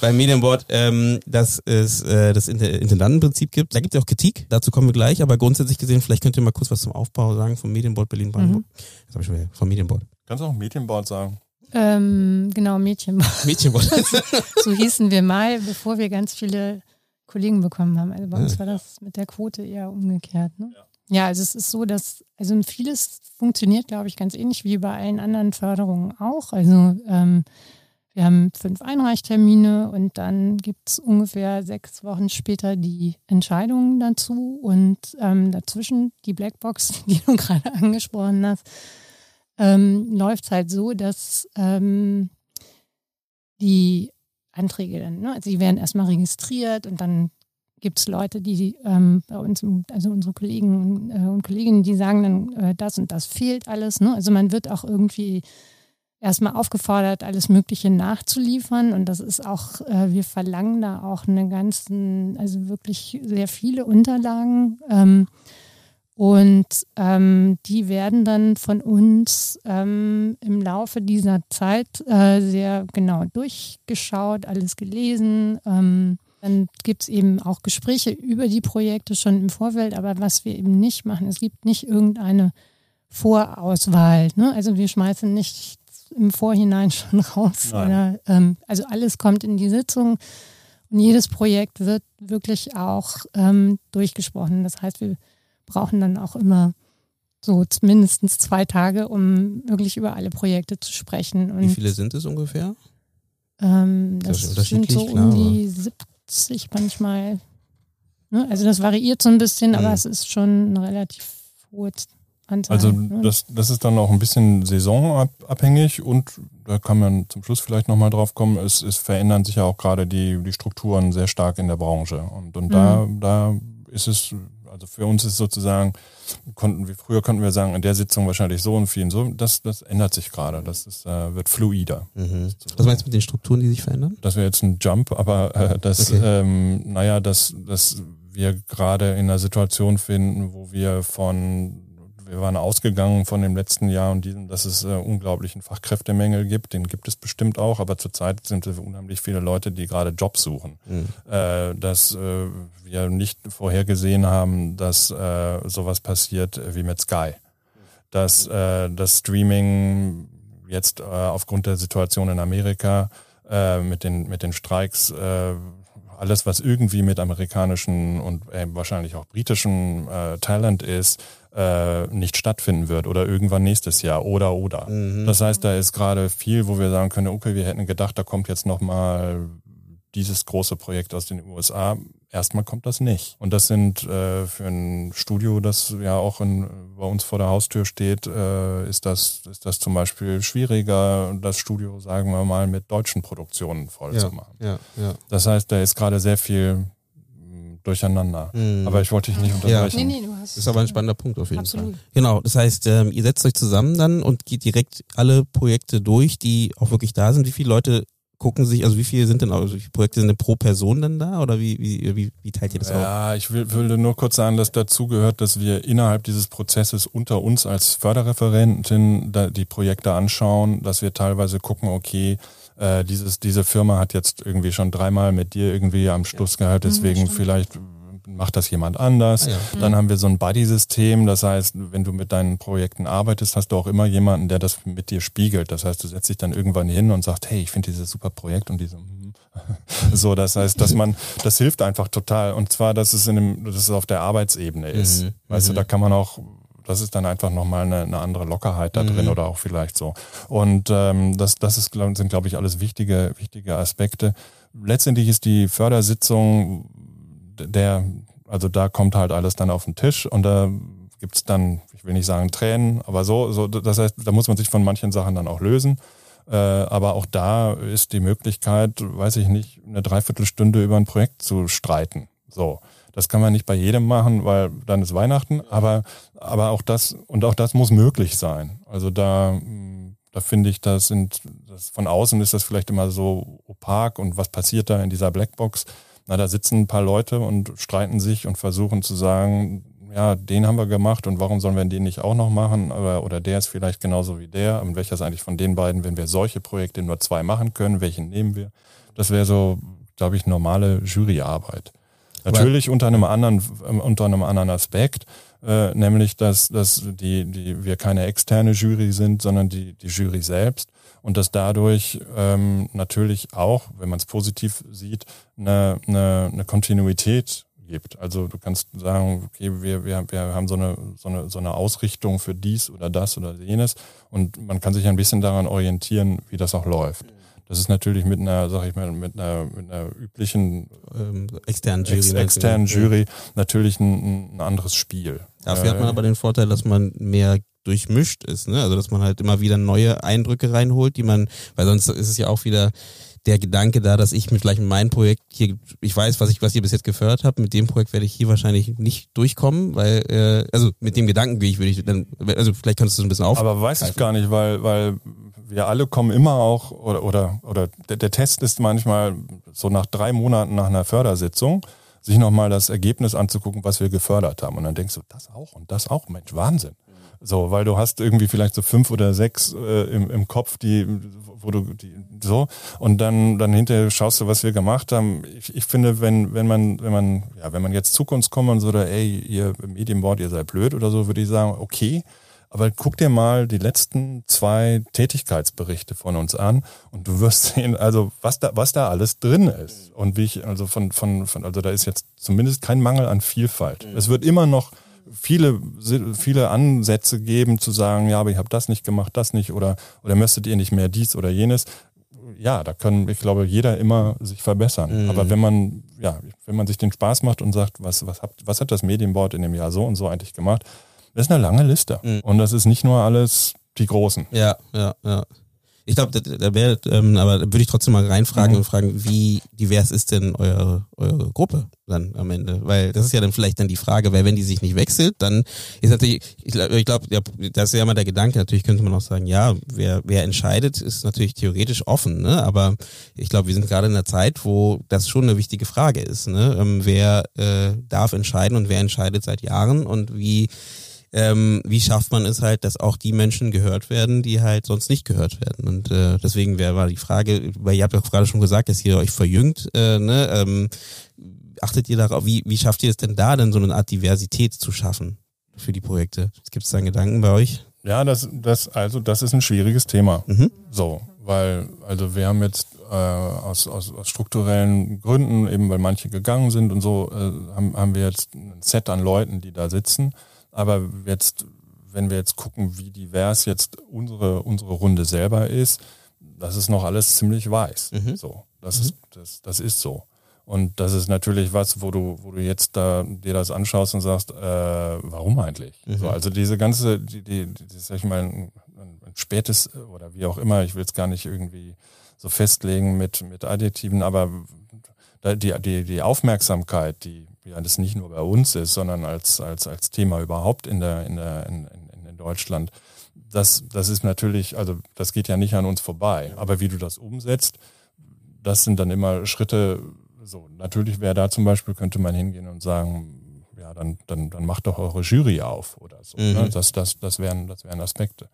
S4: beim Medienboard, ähm, dass es äh, das Intendantenprinzip gibt. Da gibt es ja auch Kritik, dazu kommen wir gleich, aber grundsätzlich gesehen, vielleicht könnt ihr mal kurz was zum Aufbau sagen vom Medienboard Berlin-Brandenburg. Mhm. Das habe ich schon vom Medienboard.
S1: Kannst du auch Medienboard sagen?
S2: Ähm, genau, Mädchenball.
S4: Mädchenball.
S2: so hießen wir mal, bevor wir ganz viele Kollegen bekommen haben. Also bei uns
S4: Ja.
S2: war das mit der Quote eher umgekehrt. Ne? Ja. also es ist so, dass, also vieles funktioniert, glaube ich, ganz ähnlich wie bei allen anderen Förderungen auch. Also ähm, wir haben fünf Einreichtermine und dann gibt es ungefähr sechs Wochen später die Entscheidungen dazu und ähm, dazwischen die Blackbox, die du gerade angesprochen hast, ähm, läuft es halt so, dass ähm, die Anträge dann, ne? also die werden erstmal registriert und dann gibt es Leute, die ähm, bei uns, also unsere Kollegen äh, und Kolleginnen, die sagen dann, äh, das und das fehlt alles. Ne? Also man wird auch irgendwie erstmal aufgefordert, alles Mögliche nachzuliefern und das ist auch, äh, wir verlangen da auch eine ganzen, also wirklich sehr viele Unterlagen. Ähm, und ähm, die werden dann von uns ähm, im Laufe dieser Zeit äh, sehr genau durchgeschaut, alles gelesen. Ähm, dann gibt es eben auch Gespräche über die Projekte schon im Vorfeld, aber was wir eben nicht machen, es gibt nicht irgendeine Vorauswahl. Ne? Also wir schmeißen nicht im Vorhinein schon raus. Oder, ähm, also alles kommt in die Sitzung und jedes Projekt wird wirklich auch ähm, durchgesprochen. Das heißt, wir brauchen dann auch immer so mindestens zwei Tage, um wirklich über alle Projekte zu sprechen. Und
S4: Wie viele sind es ungefähr?
S2: ähm,
S4: Das
S2: das, sind so um die 70 manchmal. Ne? Also das variiert so ein bisschen, aber
S4: Mhm.
S2: es ist schon ein relativ hohes Anteil.
S1: Also
S2: ne?
S1: das, das ist dann auch ein bisschen saisonabhängig und da kann man zum Schluss vielleicht nochmal drauf kommen, es, es verändern sich ja auch gerade die, die Strukturen sehr stark in der Branche. Und, und da, da ist es, also für uns ist sozusagen, konnten wir, früher konnten wir sagen, in der Sitzung wahrscheinlich so und vielen so, das, das ändert sich gerade. Das ist, äh, wird fluider.
S4: Mhm. Was meinst du mit den Strukturen, die sich verändern?
S1: Das wäre jetzt ein Jump, aber äh, das,
S4: Okay.
S1: ähm, naja, dass, dass wir gerade in einer Situation finden, wo wir von, wir waren ausgegangen von dem letzten Jahr und diesem, dass es äh, unglaublichen Fachkräftemängel gibt. Den gibt es bestimmt auch, aber zurzeit sind es unheimlich viele Leute, die gerade Jobs suchen.
S4: Mhm.
S1: Äh, dass äh, wir nicht vorhergesehen haben, dass äh, sowas passiert wie mit Sky. Dass äh, das Streaming jetzt äh, aufgrund der Situation in Amerika mit, den, mit den Streiks alles, was irgendwie mit amerikanischen und äh, wahrscheinlich auch britischen äh, Talent ist, äh, nicht stattfinden wird oder irgendwann nächstes Jahr oder oder. Das heißt, da ist gerade viel, wo wir sagen können, okay, wir hätten gedacht, da kommt jetzt nochmal dieses große Projekt aus den USA. Erstmal kommt das nicht. Und das sind äh, für ein Studio, das ja auch in, bei uns vor der Haustür steht, äh, ist, das, ist das zum Beispiel schwieriger, das Studio, sagen wir mal, mit deutschen Produktionen voll
S4: Ja,
S1: zu machen.
S4: ja, ja.
S1: Das heißt, da ist gerade sehr viel durcheinander.
S4: Mhm.
S1: Aber ich wollte dich nicht
S4: Ja.
S1: unterbrechen.
S2: nee, nee, du hast
S4: Das ist aber ein spannender Punkt auf jeden
S2: Absolut.
S4: Fall. Genau, das heißt, ähm, ihr setzt euch zusammen dann und geht direkt alle Projekte durch, die auch wirklich da sind. Wie viele Leute gucken sich, also wie viele sind denn, also wie viele Projekte sind denn pro Person denn da oder wie, wie, wie, wie teilt ihr das auf?
S1: Ja, ich will, würde nur kurz sagen, dass dazu gehört, dass wir innerhalb dieses Prozesses unter uns als Förderreferentin da die Projekte anschauen, dass wir teilweise gucken, okay, äh, dieses, diese Firma hat jetzt irgendwie schon dreimal mit dir irgendwie am Schluss gehabt, deswegen
S2: stimmt.
S1: vielleicht macht das jemand anders.
S4: Ah, ja.
S1: Dann haben wir so ein Buddy-System, das heißt, wenn du mit deinen Projekten arbeitest, hast du auch immer jemanden, der das mit dir spiegelt. Das heißt, du setzt dich dann irgendwann hin und sagst, hey, ich finde dieses super Projekt und diese hm. so, das heißt, dass man, das hilft einfach total. Und zwar, dass es in dem, dass es auf der Arbeitsebene ist.
S4: Mhm,
S1: Weißt du,
S4: mhm.
S1: da kann man auch, das ist dann einfach nochmal eine, eine andere Lockerheit da
S4: Mhm.
S1: drin oder auch vielleicht so. Und ähm, das, das ist, glaub, sind, glaube ich, alles wichtige, wichtige Aspekte. Letztendlich ist die Fördersitzung der, also da kommt halt alles dann auf den Tisch und da gibt's dann, ich will nicht sagen Tränen, aber so, so, das heißt, da muss man sich von manchen Sachen dann auch lösen. Äh, aber auch da ist die Möglichkeit, weiß ich nicht, eine Dreiviertelstunde über ein Projekt zu streiten. So. Das kann man nicht bei jedem machen, weil dann ist Weihnachten, aber, aber auch das, und auch das muss möglich sein. Also da, mh, da finde ich, das sind, das von außen ist das vielleicht immer so opak und was passiert da in dieser Blackbox? Na, da sitzen ein paar Leute und streiten sich und versuchen zu sagen, ja, den haben wir gemacht und warum sollen wir den nicht auch noch machen? Aber, oder der ist vielleicht genauso wie der. Und welcher ist eigentlich von den beiden, wenn wir solche Projekte nur zwei machen können, welchen nehmen wir? Das wäre so, glaube ich, normale Juryarbeit. Natürlich unter einem anderen, ähm, unter einem anderen Aspekt. äh, nämlich dass, dass die, die, wir keine externe Jury sind, sondern die, die Jury selbst und dass dadurch ähm, natürlich auch, wenn man es positiv sieht, eine, eine, eine Kontinuität gibt. Also du kannst sagen, okay, wir, wir, wir haben so eine, so, eine, so eine Ausrichtung für dies oder das oder jenes und man kann sich ein bisschen daran orientieren, wie das auch läuft. Das ist natürlich mit einer, sag ich mal, mit einer, mit einer üblichen
S4: ähm, externen Jury,
S1: ex, externen Jury natürlich ein, ein, anderes Spiel.
S4: Dafür äh, hat man aber den Vorteil, dass man mehr durchmischt ist, ne? Also dass man halt immer wieder neue Eindrücke reinholt, die man, weil sonst ist es ja auch wieder der Gedanke da, dass ich mit vielleicht meinem Projekt hier, ich weiß, was ich, was ihr bis jetzt gefördert habt, mit dem Projekt werde ich hier wahrscheinlich nicht durchkommen, weil, äh, also mit dem Gedanken, wie ich würde ich dann, also vielleicht kannst du es ein bisschen auf.
S1: Aber weiß ich gar nicht, weil, weil wir alle kommen immer auch, oder, oder, oder der, der Test ist manchmal so nach drei Monaten nach einer Fördersitzung, sich nochmal das Ergebnis anzugucken, was wir gefördert haben. Und dann denkst du, das auch und das auch, Mensch, Wahnsinn. So, weil du hast irgendwie vielleicht so fünf oder sechs äh, im, im Kopf, die, wo du die, so und dann dann hinterher schaust du, was wir gemacht haben. Ich, ich finde, wenn wenn man wenn man ja wenn man jetzt zu uns kommt und so oder ey ihr Medienboard ihr seid blöd oder so, würde ich sagen okay. Aber guck dir mal die letzten zwei Tätigkeitsberichte von uns an und du wirst sehen, also was da, was da alles drin ist. Und wie ich, also von, von, von also da ist jetzt zumindest kein Mangel an Vielfalt. Es wird immer noch viele, viele Ansätze geben, zu sagen, ja, aber ich habe das nicht gemacht, das nicht, oder, oder müsstet ihr nicht mehr dies oder jenes. Ja, da kann, ich glaube, jeder immer sich verbessern. Mhm. Aber wenn man, ja, wenn man sich den Spaß macht und sagt, was, was, habt, was hat das Medienboard in dem Jahr so und so eigentlich gemacht, das ist eine lange Liste. Mhm. Und das ist nicht nur alles die Großen.
S4: Ja, ja, ja. Ich glaube, da, da wäre, ähm, aber da würde ich trotzdem mal reinfragen mhm. und fragen, wie divers ist denn eure, eure Gruppe dann am Ende? Weil das ist ja dann vielleicht dann die Frage, weil wenn die sich nicht wechselt, dann ist natürlich, ich glaube, glaub, ja, das ist ja immer der Gedanke, natürlich könnte man auch sagen, ja, wer, wer entscheidet, ist natürlich theoretisch offen, ne? Aber ich glaube, wir sind gerade in einer Zeit, wo das schon eine wichtige Frage ist, ne? Ähm, wer äh, darf entscheiden und wer entscheidet seit Jahren und wie ähm, wie schafft man es halt, dass auch die Menschen gehört werden, die halt sonst nicht gehört werden. Und äh, deswegen wäre war die Frage, weil ihr habt ja gerade schon gesagt, dass ihr euch verjüngt, äh, ne? ähm, achtet ihr darauf, wie, wie schafft ihr es denn da denn so eine Art Diversität zu schaffen für die Projekte? Gibt es da Gedanken bei euch?
S1: Ja, das, das, also das ist ein schwieriges Thema. Mhm. So, weil, also wir haben jetzt äh, aus, aus, aus strukturellen Gründen, eben weil manche gegangen sind und so, äh, haben, haben wir jetzt ein Set an Leuten, die da sitzen aber jetzt, wenn wir jetzt gucken, wie divers jetzt unsere, unsere Runde selber ist, das ist noch alles ziemlich weiß. Mhm. So, das, mhm. ist, das, das ist so. Und das ist natürlich was, wo du, wo du jetzt da dir das anschaust und sagst, äh, warum eigentlich? Mhm. So, also diese ganze, die, die, die sag ich mal, ein, ein spätes oder wie auch immer, ich will es gar nicht irgendwie so festlegen mit, mit Additiven, aber die, die, die Aufmerksamkeit, die ja das nicht nur bei uns ist, sondern als, als, als Thema überhaupt in der, in der, in, in, in Deutschland, das, das ist natürlich, also das geht ja nicht an uns vorbei. Aber wie du das umsetzt, das sind dann immer Schritte, so, natürlich wäre da zum Beispiel, könnte man hingehen und sagen, ja, dann, dann, dann macht doch eure Jury auf oder so. Ne? Mhm. Ne? Das, das, das wären, das wären Aspekte.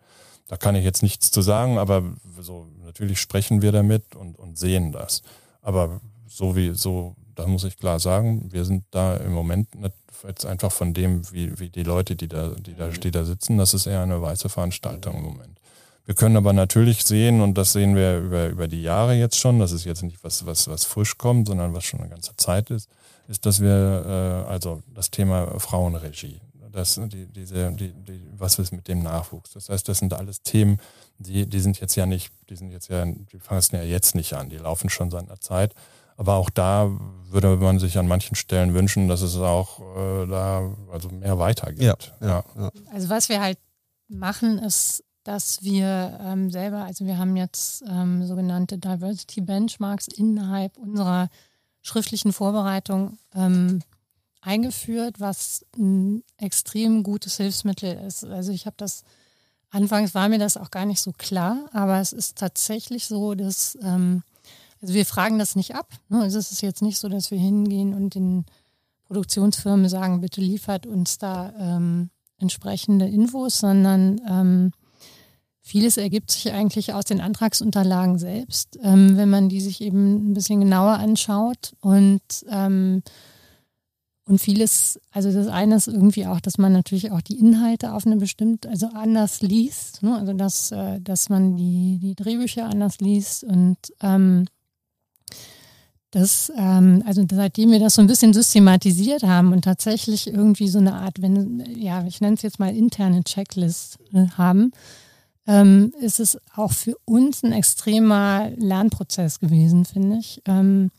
S1: Da kann ich jetzt nichts zu sagen, aber so, natürlich sprechen wir damit und, und sehen das. Aber so wie, so, da muss ich klar sagen, wir sind da im Moment nicht, jetzt einfach von dem, wie, wie die Leute, die da, die da, die da sitzen, das ist eher eine weiße Veranstaltung im Moment. Wir können aber natürlich sehen, und das sehen wir über, über die Jahre jetzt schon, das ist jetzt nicht was, was, was frisch kommt, sondern was schon eine ganze Zeit ist, ist, dass wir, äh, also das Thema Frauenregie, das, die, diese, die, die, was ist mit dem Nachwuchs? Das heißt, das sind alles Themen, die, die sind jetzt ja nicht, die sind jetzt ja, die fangen ja jetzt nicht an, die laufen schon seit einer Zeit. Aber auch da würde man sich an manchen Stellen wünschen, dass es auch äh, da also mehr weitergeht. Ja, ja,
S2: ja. Also was wir halt machen, ist, dass wir ähm, selber, also wir haben jetzt ähm, sogenannte Diversity Benchmarks innerhalb unserer schriftlichen Vorbereitung ähm, eingeführt, was ein extrem gutes Hilfsmittel ist. Also ich habe das, anfangs war mir das auch gar nicht so klar, aber es ist tatsächlich so, dass ähm, also wir fragen das nicht ab. Ne? Also es ist jetzt nicht so, dass wir hingehen und den Produktionsfirmen sagen, bitte liefert uns da ähm, entsprechende Infos, sondern ähm, vieles ergibt sich eigentlich aus den Antragsunterlagen selbst, ähm, wenn man die sich eben ein bisschen genauer anschaut und ähm, Und vieles, also das eine ist irgendwie auch, dass man natürlich auch die Inhalte auf eine bestimmte, also anders liest, ne? also dass, äh, dass man die, die Drehbücher anders liest und ähm, das, ähm, also seitdem wir das so ein bisschen systematisiert haben und tatsächlich irgendwie so eine Art, wenn, ja, ich nenne es jetzt mal interne Checklist äh, haben, ähm, ist es auch für uns ein extremer Lernprozess gewesen, finde ich. Ähm,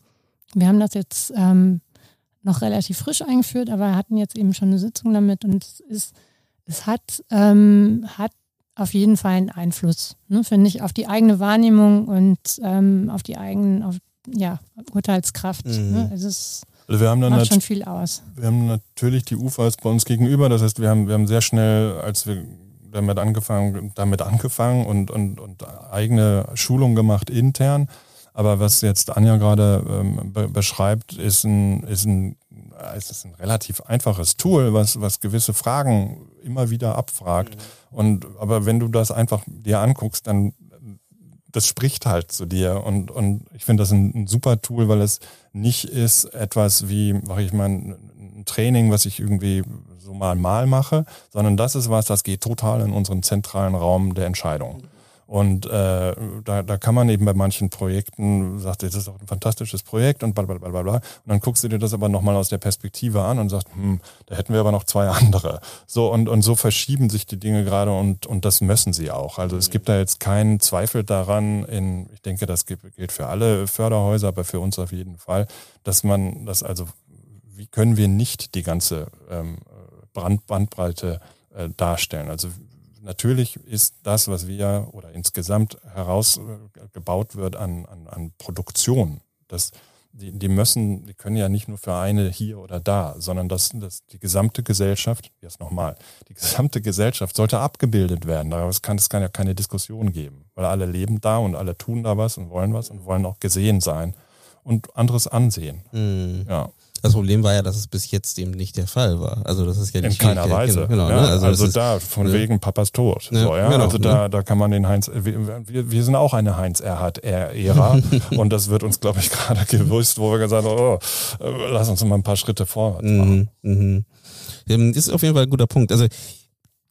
S2: wir haben das jetzt ähm, noch relativ frisch eingeführt, aber hatten jetzt eben schon eine Sitzung damit und es, ist, es hat, ähm, hat auf jeden Fall einen Einfluss, ne, finde ich, auf die eigene Wahrnehmung und ähm, auf die eigenen, auf, ja, Urteilskraft. Mhm. Ne? Es
S1: also wir haben dann
S2: macht schon viel aus.
S1: Wir haben natürlich die UFAs bei uns gegenüber. Das heißt, wir haben, wir haben sehr schnell, als wir damit angefangen, damit angefangen und, und, und eigene Schulung gemacht intern. Aber was jetzt Anja gerade ähm, be beschreibt, ist ein, ist, ein, ist ein relativ einfaches Tool, was, was gewisse Fragen immer wieder abfragt. Mhm. Und aber wenn du das einfach dir anguckst, dann das spricht halt zu dir. Und, und ich finde das ein, ein, super Tool, weil es nicht ist etwas wie, sag ich mal, ein Training, was ich irgendwie so mal mal mache, sondern das ist was, das geht total in unseren zentralen Raum der Entscheidung. Und äh, da, da kann man eben bei manchen Projekten, sagt, das ist auch ein fantastisches Projekt und bla bla bla bla. Und dann guckst du dir das aber nochmal aus der Perspektive an und sagst, hm, da hätten wir aber noch zwei andere. So, und, und so verschieben sich die Dinge gerade und, und das müssen sie auch. Also es gibt da jetzt keinen Zweifel daran, in, ich denke, das gilt für alle Förderhäuser, aber für uns auf jeden Fall, dass man das also, wie können wir nicht die ganze ähm, Brand, Bandbreite äh, darstellen? Also natürlich ist das, was wir oder insgesamt herausgebaut wird an, an, an Produktion, das, die, die müssen, die können ja nicht nur für eine hier oder da, sondern dass das, die gesamte Gesellschaft, jetzt nochmal, die gesamte Gesellschaft sollte abgebildet werden. Daraus kann es kann ja keine Diskussion geben, weil alle leben da und alle tun da was und wollen was und wollen auch gesehen sein und anderes ansehen.
S4: Mhm. Ja. Das Problem war ja, dass es bis jetzt eben nicht der Fall war. Also das ist ja nicht
S1: in keiner Weise. Genau, ja, ne? Also, also da von ja. wegen Papas Tod. Ja, so, ja? Genau, also da, ne? da kann man den Heinz. Wir, wir sind auch eine Heinz Erhard Ära und das wird uns, glaube ich, gerade gewusst, wo wir gesagt haben, oh, lass uns mal ein paar Schritte vorwärts machen. Mhm, mhm.
S4: Ähm, das ist auf jeden Fall ein guter Punkt. Also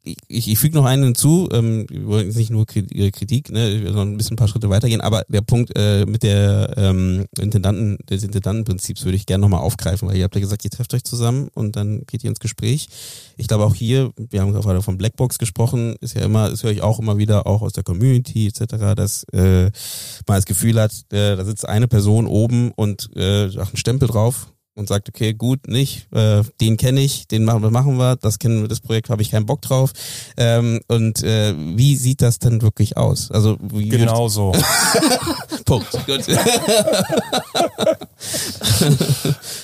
S4: ich, ich füge noch einen hinzu, ähm, wir wollen jetzt nicht nur Kritik, ne, sondern ein bisschen ein paar Schritte weitergehen, aber der Punkt äh, mit der ähm, Intendanten, des Intendantenprinzips würde ich gerne nochmal aufgreifen, weil ihr habt ja gesagt, ihr trefft euch zusammen und dann geht ihr ins Gespräch. Ich glaube auch hier, wir haben gerade von Blackbox gesprochen, ist ja immer, das höre ich auch immer wieder, auch aus der Community etc., dass äh, man das Gefühl hat, äh, da sitzt eine Person oben und äh, macht einen Stempel drauf und sagt, okay, gut, nicht, äh, den kenne ich, den machen wir, machen wir, das kennen wir, das Projekt habe ich keinen Bock drauf. Ähm, und äh, wie sieht das denn wirklich aus? Also wie
S1: genau so.
S4: Punkt. Gut.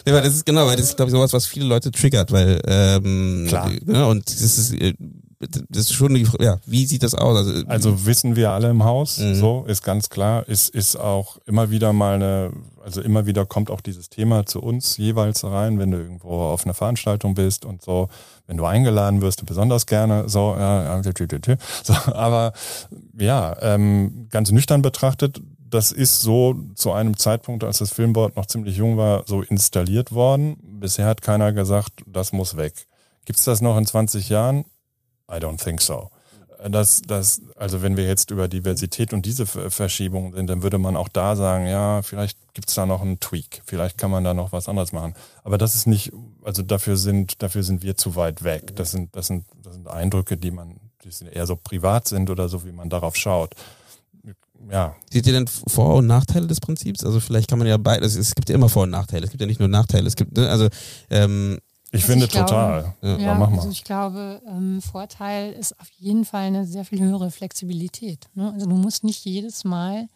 S4: ja, das ist genau, weil das ist glaube ich sowas, was viele Leute triggert, weil ähm,
S1: Klar.
S4: Ne, und das ist äh, das ist schon die, ja, wie sieht das aus?
S1: Also, also wissen wir alle im Haus, mhm. so ist ganz klar, ist, ist auch immer wieder mal eine, also immer wieder kommt auch dieses Thema zu uns jeweils rein, wenn du irgendwo auf einer Veranstaltung bist und so, wenn du eingeladen wirst, besonders gerne, so, ja, so aber ja, ähm, ganz nüchtern betrachtet, das ist so zu einem Zeitpunkt, als das Filmboard noch ziemlich jung war, so installiert worden. Bisher hat keiner gesagt, das muss weg. Gibt's das noch in 20 Jahren? I don't think so. Das, das, also wenn wir jetzt über Diversität und diese Verschiebungen sind, dann würde man auch da sagen, ja, vielleicht gibt's da noch einen Tweak, vielleicht kann man da noch was anderes machen. Aber das ist nicht, also dafür sind, dafür sind wir zu weit weg. Das sind, das sind, das sind Eindrücke, die man, die eher so privat sind oder so, wie man darauf schaut. Ja.
S4: Seht ihr denn Vor- und Nachteile des Prinzips? Also vielleicht kann man ja beides, es gibt ja immer Vor- und Nachteile. Es gibt ja nicht nur Nachteile. Es gibt, ne, also ähm,
S1: ich also finde ich total.
S2: Glaube, ja, mach mal. Also ich glaube, ähm, Vorteil ist auf jeden Fall eine sehr viel höhere Flexibilität. Ne? Also du musst nicht jedes Mal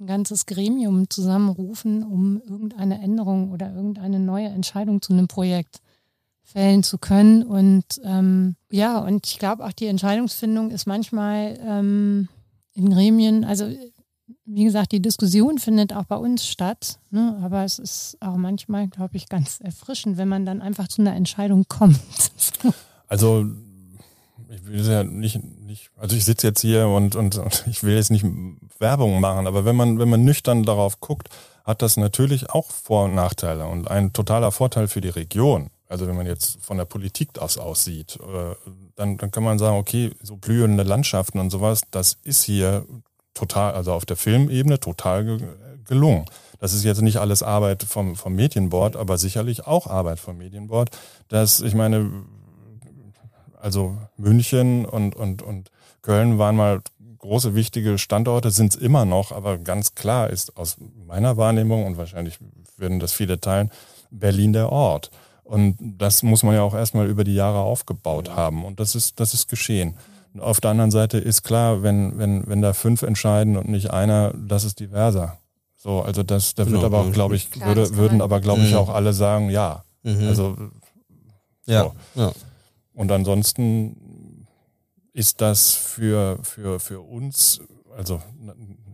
S2: ein ganzes Gremium zusammenrufen, um irgendeine Änderung oder irgendeine neue Entscheidung zu einem Projekt fällen zu können. Und ähm, ja, und ich glaube auch die Entscheidungsfindung ist manchmal ähm, in Gremien, also wie gesagt, die Diskussion findet auch bei uns statt, ne? aber es ist auch manchmal, glaube ich, ganz erfrischend, wenn man dann einfach zu einer Entscheidung kommt.
S1: also ich will ja nicht, nicht also ich sitze jetzt hier und, und, und ich will jetzt nicht Werbung machen, aber wenn man, wenn man nüchtern darauf guckt, hat das natürlich auch Vor- und Nachteile. Und ein totaler Vorteil für die Region also wenn man jetzt von der Politik das aussieht, äh, dann, dann kann man sagen, okay, so blühende Landschaften und sowas, das ist hier total, also auf der Filmebene total ge gelungen. Das ist jetzt nicht alles Arbeit vom, vom Medienboard, aber sicherlich auch Arbeit vom Medienboard. Dass, ich meine, also München und, und, und Köln waren mal große, wichtige Standorte, sind es immer noch, aber ganz klar ist aus meiner Wahrnehmung, und wahrscheinlich werden das viele teilen, Berlin der Ort. Und das muss man ja auch erstmal über die Jahre aufgebaut haben. Und das ist, das ist geschehen. Auf der anderen Seite ist klar, wenn, wenn, wenn da fünf entscheiden und nicht einer, das ist diverser. So, also das, da wird genau. aber auch, glaube ich, klar, würde, würden aber, glaube ich, mhm. auch alle sagen, ja. Mhm. Also,
S4: ja. So. ja.
S1: Und ansonsten ist das für, für, für uns, also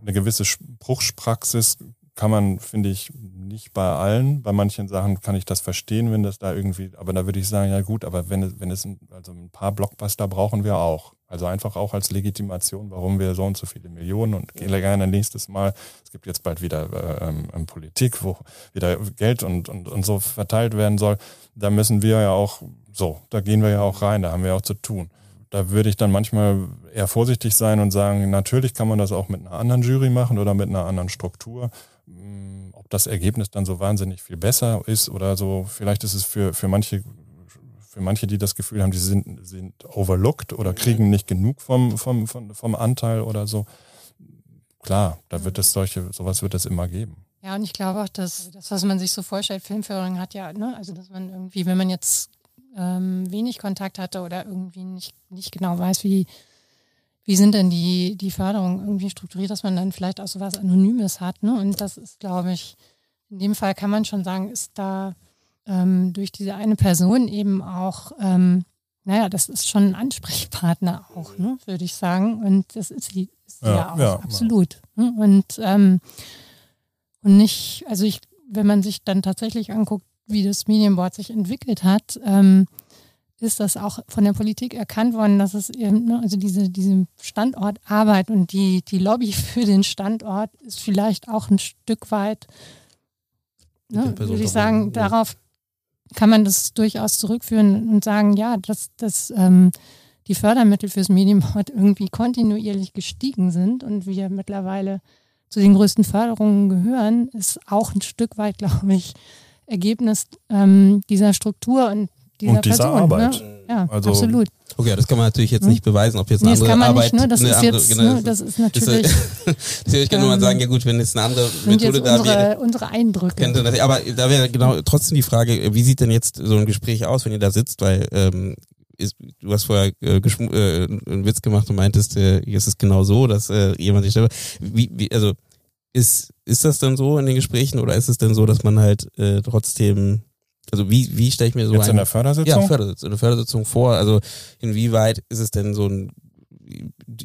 S1: eine gewisse Spruchspraxis kann man, finde ich, nicht bei allen. Bei manchen Sachen kann ich das verstehen, wenn das da irgendwie, aber da würde ich sagen, ja gut, aber wenn es, wenn es, ein, also ein paar Blockbuster brauchen wir auch. Also einfach auch als Legitimation, warum wir so und so viele Millionen und gerne nächstes Mal, es gibt jetzt bald wieder äh, ähm, Politik, wo wieder Geld und, und, und so verteilt werden soll. Da müssen wir ja auch, so, da gehen wir ja auch rein, da haben wir auch zu tun. Da würde ich dann manchmal eher vorsichtig sein und sagen, natürlich kann man das auch mit einer anderen Jury machen oder mit einer anderen Struktur. Mm, ob das Ergebnis dann so wahnsinnig viel besser ist oder so, vielleicht ist es für, für manche für manche, die das Gefühl haben, die sind, sind overlooked oder kriegen nicht genug vom, vom, vom, vom Anteil oder so. Klar, da wird es solche, sowas wird es immer geben.
S2: Ja, und ich glaube auch, dass das, was man sich so vorstellt, Filmförderung hat ja, ne, also dass man irgendwie, wenn man jetzt ähm, wenig Kontakt hatte oder irgendwie nicht, nicht genau weiß, wie, wie sind denn die, die Förderungen irgendwie strukturiert, dass man dann vielleicht auch so was Anonymes hat. Ne? Und das ist, glaube ich, in dem Fall kann man schon sagen, ist da ähm, durch diese eine Person eben auch, ähm, naja, das ist schon ein Ansprechpartner auch, ne, würde ich sagen. Und das ist sie, ist ja, ja, auch, ja, absolut. Ja. Ne? Und, ähm, und nicht, also ich, wenn man sich dann tatsächlich anguckt, wie das Medienboard sich entwickelt hat, ähm, ist das auch von der Politik erkannt worden, dass es eben, ne, also diese, diese Standortarbeit und die, die Lobby für den Standort ist vielleicht auch ein Stück weit, ne, würde ich sagen, darauf kann man das durchaus zurückführen und sagen, ja, dass, dass ähm, die Fördermittel fürs Medienboard irgendwie kontinuierlich gestiegen sind und wir mittlerweile zu den größten Förderungen gehören, ist auch ein Stück weit, glaube ich, Ergebnis ähm, dieser Struktur und dieser,
S1: und dieser
S2: Person,
S1: Arbeit.
S2: Ne? Ja, also, absolut.
S4: Okay, das kann man natürlich jetzt nicht beweisen, ob jetzt eine nee, andere
S2: das kann man
S4: Arbeit.
S2: Nicht, ne? Das ist andere, jetzt, genau, ne? das ist natürlich.
S4: Ist, ich kann nur mal sagen, ja gut, wenn jetzt eine andere Methode
S2: da
S4: wäre.
S2: Unsere Eindrücke.
S4: Das, aber da wäre genau trotzdem die Frage, wie sieht denn jetzt so ein Gespräch aus, wenn ihr da sitzt, weil ähm, ist, du hast vorher äh, äh, einen Witz gemacht und meintest, äh, ist es genau so, dass äh, jemand sich. Wie, wie, also ist, ist das dann so in den Gesprächen oder ist es denn so, dass man halt äh, trotzdem also wie, wie stelle ich mir so
S1: Jetzt ein, in der Fördersitzung?
S4: Ja, Fördersitzung, eine Fördersitzung vor. Also inwieweit ist es denn so ein,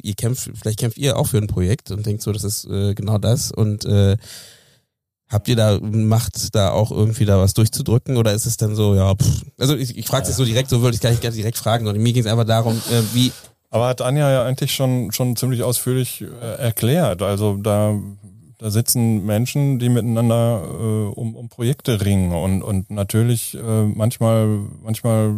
S4: ihr kämpft, vielleicht kämpft ihr auch für ein Projekt und denkt so, das ist äh, genau das und äh, Habt ihr da Macht, da auch irgendwie da was durchzudrücken oder ist es dann so, ja, pff. also ich, ich frage es jetzt so direkt, so würde ich gar nicht, gar nicht direkt fragen, sondern mir ging es einfach darum, äh, wie.
S1: Aber hat Anja ja eigentlich schon, schon ziemlich ausführlich äh, erklärt. Also da da sitzen Menschen, die miteinander äh, um, um Projekte ringen. Und, und natürlich äh, manchmal, manchmal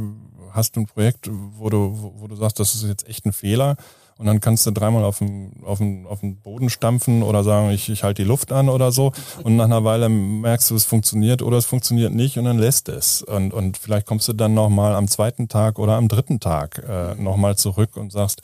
S1: hast du ein Projekt, wo du, wo, wo du sagst, das ist jetzt echt ein Fehler. Und dann kannst du dreimal auf den, auf den, auf den Boden stampfen oder sagen, ich, ich halte die Luft an oder so. Und nach einer Weile merkst du, es funktioniert oder es funktioniert nicht und dann lässt es. Und, und vielleicht kommst du dann nochmal am zweiten Tag oder am dritten Tag äh, nochmal zurück und sagst,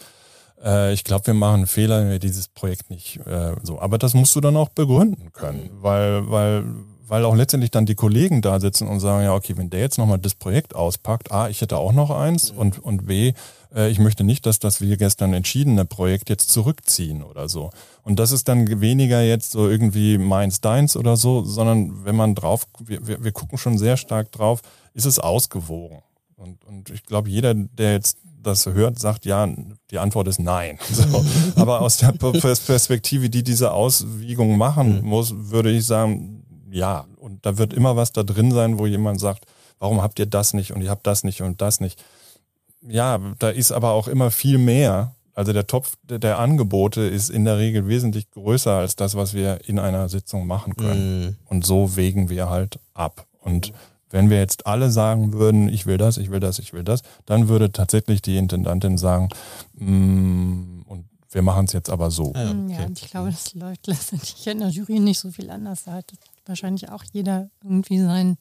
S1: äh, ich glaube, wir machen einen Fehler, wenn wir dieses Projekt nicht äh, so. Aber das musst du dann auch begründen können, weil, weil, weil auch letztendlich dann die Kollegen da sitzen und sagen, ja, okay, wenn der jetzt nochmal das Projekt auspackt, A, ich hätte auch noch eins mhm. und, und B, äh, ich möchte nicht, dass das wir gestern entschiedene Projekt jetzt zurückziehen oder so. Und das ist dann weniger jetzt so irgendwie meins, deins oder so, sondern wenn man drauf, wir, wir, wir gucken schon sehr stark drauf, ist es ausgewogen. Und, und ich glaube, jeder, der jetzt das hört, sagt ja, die Antwort ist nein. So. Aber aus der Perspektive, die diese Auswiegung machen mhm. muss, würde ich sagen, ja. Und da wird immer was da drin sein, wo jemand sagt, warum habt ihr das nicht und ihr habt das nicht und das nicht. Ja, da ist aber auch immer viel mehr. Also der Topf der Angebote ist in der Regel wesentlich größer als das, was wir in einer Sitzung machen können. Mhm. Und so wägen wir halt ab. Und wenn wir jetzt alle sagen würden, ich will das, ich will das, ich will das, dann würde tatsächlich die Intendantin sagen, mm, und wir machen es jetzt aber so.
S2: Ja, okay. ja, ich glaube, das läuft letztendlich in der Jury nicht so viel anders. Da hat wahrscheinlich auch jeder irgendwie sein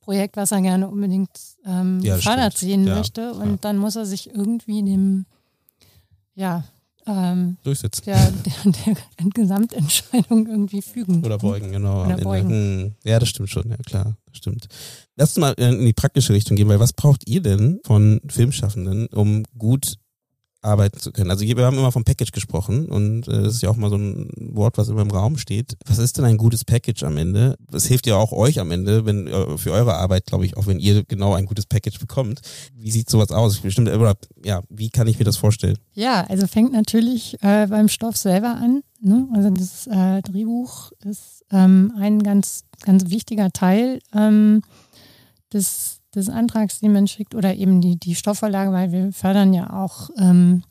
S2: Projekt, was er gerne unbedingt ähm, ja, gefördert sehen ja, möchte. Und ja. dann muss er sich irgendwie dem, ja, ähm,
S4: durchsetzen.
S2: Der, der, der Gesamtentscheidung irgendwie fügen.
S4: Oder beugen, genau. Oder beugen. Ja, das stimmt schon, ja klar, das stimmt. Lass uns mal in die praktische Richtung gehen, weil was braucht ihr denn von Filmschaffenden, um gut arbeiten zu können. Also wir haben immer vom Package gesprochen und äh, ist ja auch mal so ein Wort, was immer im Raum steht. Was ist denn ein gutes Package am Ende? Es hilft ja auch euch am Ende, wenn äh, für eure Arbeit, glaube ich, auch wenn ihr genau ein gutes Package bekommt. Wie sieht sowas aus? Bestimmt, ja, wie kann ich mir das vorstellen?
S2: Ja, also fängt natürlich äh, beim Stoff selber an. Ne? Also das äh, Drehbuch ist ähm, ein ganz, ganz wichtiger Teil ähm, des des Antrags, den man schickt, oder eben die, die Stoffvorlage, weil wir fördern ja auch, ähm,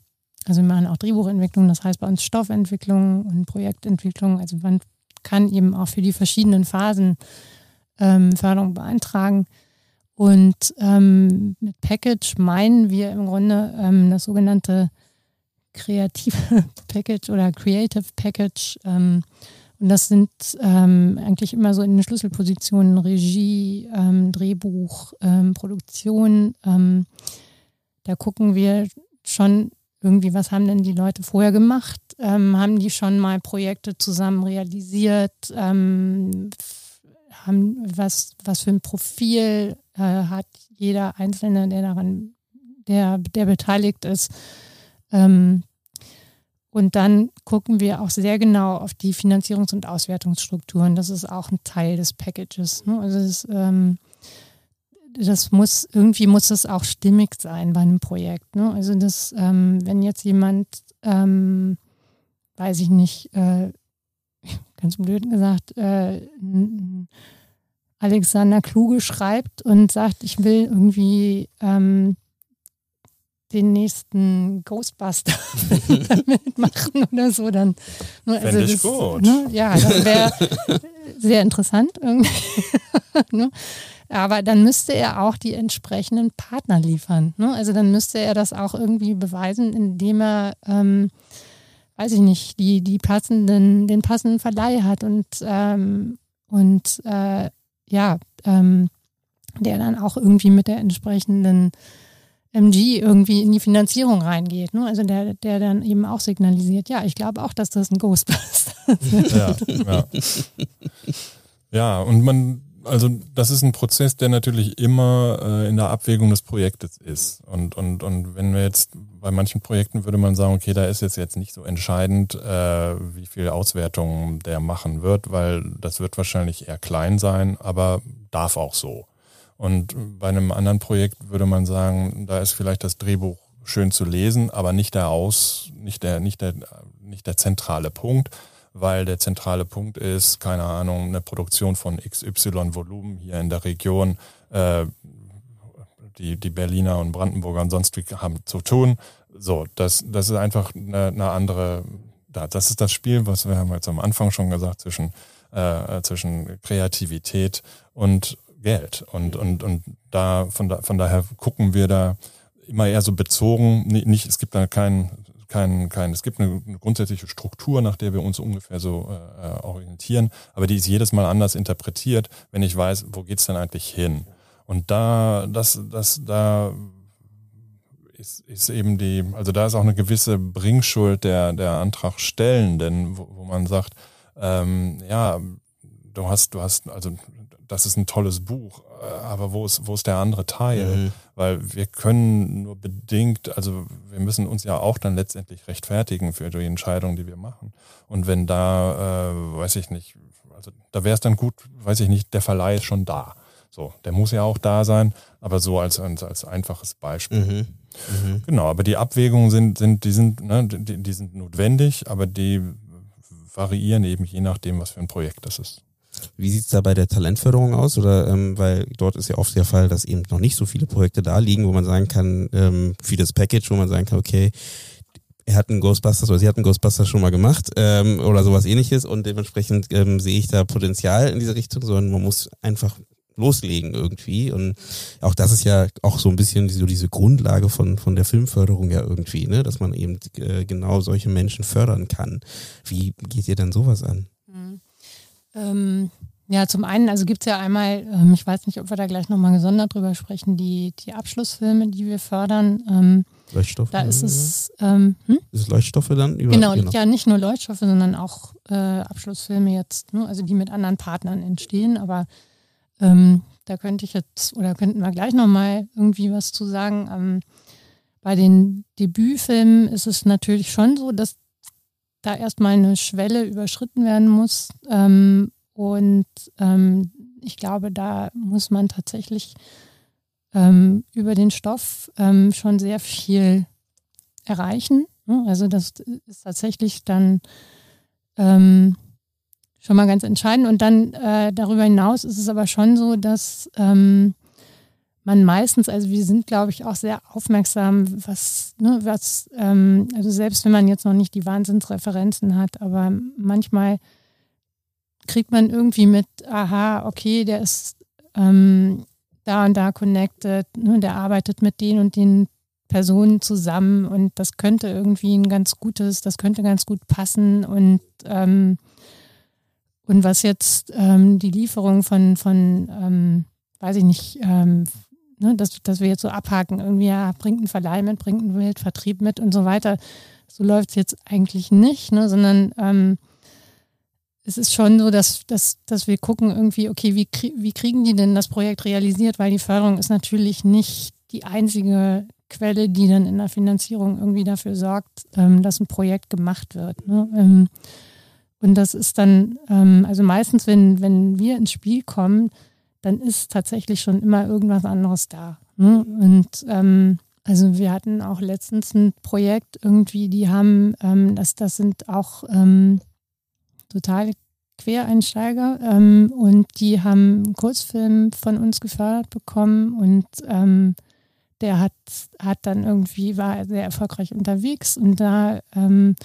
S2: also wir machen auch Drehbuchentwicklung, das heißt bei uns Stoffentwicklung und Projektentwicklung. Also man kann eben auch für die verschiedenen Phasen ähm, Förderung beantragen. Und ähm, mit Package meinen wir im Grunde ähm, das sogenannte kreative Package oder Creative Package. Ähm, und das sind ähm, eigentlich immer so in den Schlüsselpositionen Regie, ähm, Drehbuch, ähm, Produktion. Ähm, da gucken wir schon irgendwie, was haben denn die Leute vorher gemacht? Ähm, haben die schon mal Projekte zusammen realisiert? Ähm, haben, was, was für ein Profil äh, hat jeder Einzelne, der daran, der, der beteiligt ist? Und dann gucken wir auch sehr genau auf die Finanzierungs- und Auswertungsstrukturen. Das ist auch ein Teil des Packages. Ne? Also das, ähm, das, muss, irgendwie muss das auch stimmig sein bei einem Projekt. Ne? Also das, ähm, wenn jetzt jemand, ähm, weiß ich nicht, äh, ganz blöd gesagt, äh, Alexander Kluge schreibt und sagt, ich will irgendwie ähm, den nächsten Ghostbuster damit machen oder so, dann.
S1: Ne, also das, gut.
S2: Ne, ja, das wäre sehr interessant irgendwie. ne? Aber dann müsste er auch die entsprechenden Partner liefern. Ne? Also dann müsste er das auch irgendwie beweisen, indem er, ähm, weiß ich nicht, die, die passenden, den passenden Verleih hat und, ähm, und äh, ja, ähm, der dann auch irgendwie mit der entsprechenden MG irgendwie in die Finanzierung reingeht. Ne? Also der, der dann eben auch signalisiert, ja, ich glaube auch, dass das ein Ghostbuster ist.
S1: Ja, ja. ja, und man, also das ist ein Prozess, der natürlich immer äh, in der Abwägung des Projektes ist. Und, und, und wenn wir jetzt bei manchen Projekten würde man sagen, okay, da ist jetzt jetzt nicht so entscheidend, äh, wie viel Auswertung der machen wird, weil das wird wahrscheinlich eher klein sein, aber darf auch so. Und bei einem anderen Projekt würde man sagen, da ist vielleicht das Drehbuch schön zu lesen, aber nicht der Aus, nicht der, nicht der, nicht der zentrale Punkt, weil der zentrale Punkt ist, keine Ahnung, eine Produktion von XY Volumen hier in der Region. Äh, die, die Berliner und Brandenburger und sonst haben zu tun. So, das, das ist einfach eine, eine andere, das ist das Spiel, was wir haben jetzt am Anfang schon gesagt, zwischen, äh, zwischen Kreativität und Geld. Und, und, und da, von, da, von daher gucken wir da immer eher so bezogen, nicht, es gibt da keinen, kein, kein, es gibt eine, grundsätzliche Struktur, nach der wir uns ungefähr so äh, orientieren, aber die ist jedes Mal anders interpretiert, wenn ich weiß, wo geht's denn eigentlich hin? Und da, das, das, da ist, ist eben die, also da ist auch eine gewisse Bringschuld der, der Antragstellenden, wo, wo man sagt, ähm, ja, du hast, du hast, also das ist ein tolles Buch, äh, aber wo ist, wo ist der andere Teil? Mhm. Weil wir können nur bedingt, also wir müssen uns ja auch dann letztendlich rechtfertigen für die Entscheidungen, die wir machen. Und wenn da, äh, weiß ich nicht, also da wäre es dann gut, weiß ich nicht, der Verleih ist schon da. So, der muss ja auch da sein, aber so als, als, als einfaches Beispiel. Mhm. Mhm. Genau, aber die Abwägungen sind, sind, die sind, ne, die, die sind notwendig, aber die variieren eben je nachdem, was für ein Projekt das ist.
S4: Wie sieht's da bei der Talentförderung aus? Oder ähm, weil dort ist ja oft der Fall, dass eben noch nicht so viele Projekte da liegen, wo man sagen kann, ähm, für das Package, wo man sagen kann, okay, er hat einen Ghostbusters oder sie hat einen Ghostbusters schon mal gemacht ähm, oder sowas ähnliches und dementsprechend ähm, sehe ich da Potenzial in diese Richtung, sondern man muss einfach loslegen irgendwie. Und auch das ist ja auch so ein bisschen so diese Grundlage von, von der Filmförderung ja irgendwie, ne? dass man eben äh, genau solche Menschen fördern kann. Wie geht ihr denn sowas an?
S2: Ähm, ja, zum einen, also gibt es ja einmal, ähm, ich weiß nicht, ob wir da gleich nochmal gesondert drüber sprechen, die, die Abschlussfilme, die wir fördern. Ähm,
S4: Leuchtstoffe?
S2: Da ist es. Ähm, hm?
S4: Ist es Leuchtstoffe dann?
S2: Über, genau, genau, ja, nicht nur Leuchtstoffe, sondern auch äh, Abschlussfilme jetzt, ne? also die mit anderen Partnern entstehen. Aber ähm, da könnte ich jetzt, oder könnten wir gleich nochmal irgendwie was zu sagen. Ähm, bei den Debütfilmen ist es natürlich schon so, dass da erstmal eine Schwelle überschritten werden muss. Ähm, und ähm, ich glaube, da muss man tatsächlich ähm, über den Stoff ähm, schon sehr viel erreichen. Ne? Also das ist tatsächlich dann ähm, schon mal ganz entscheidend. Und dann äh, darüber hinaus ist es aber schon so, dass ähm, man meistens, also wir sind, glaube ich, auch sehr aufmerksam, was, ne, was, ähm, also selbst wenn man jetzt noch nicht die Wahnsinnsreferenzen hat, aber manchmal kriegt man irgendwie mit, aha, okay, der ist ähm, da und da connected, ne, der arbeitet mit den und den Personen zusammen und das könnte irgendwie ein ganz gutes, das könnte ganz gut passen und ähm, und was jetzt ähm, die Lieferung von, von ähm, weiß ich nicht, ähm, ne, dass, dass wir jetzt so abhaken, irgendwie, ja, bringt ein Verleih mit, bringt ein Wildvertrieb mit und so weiter. So läuft es jetzt eigentlich nicht, ne, sondern ähm, es ist schon so, dass, dass, dass wir gucken irgendwie, okay, wie, wie kriegen die denn das Projekt realisiert? Weil die Förderung ist natürlich nicht die einzige Quelle, die dann in der Finanzierung irgendwie dafür sorgt, ähm, dass ein Projekt gemacht wird. Ne? Ähm, und das ist dann, ähm, also meistens, wenn, wenn wir ins Spiel kommen, dann ist tatsächlich schon immer irgendwas anderes da. Ne? Und ähm, also wir hatten auch letztens ein Projekt irgendwie, die haben, ähm, das, das sind auch ähm, total Quereinsteiger ähm, und die haben einen Kurzfilm von uns gefördert bekommen und ähm, der hat, hat dann irgendwie, war sehr erfolgreich unterwegs und da ähm,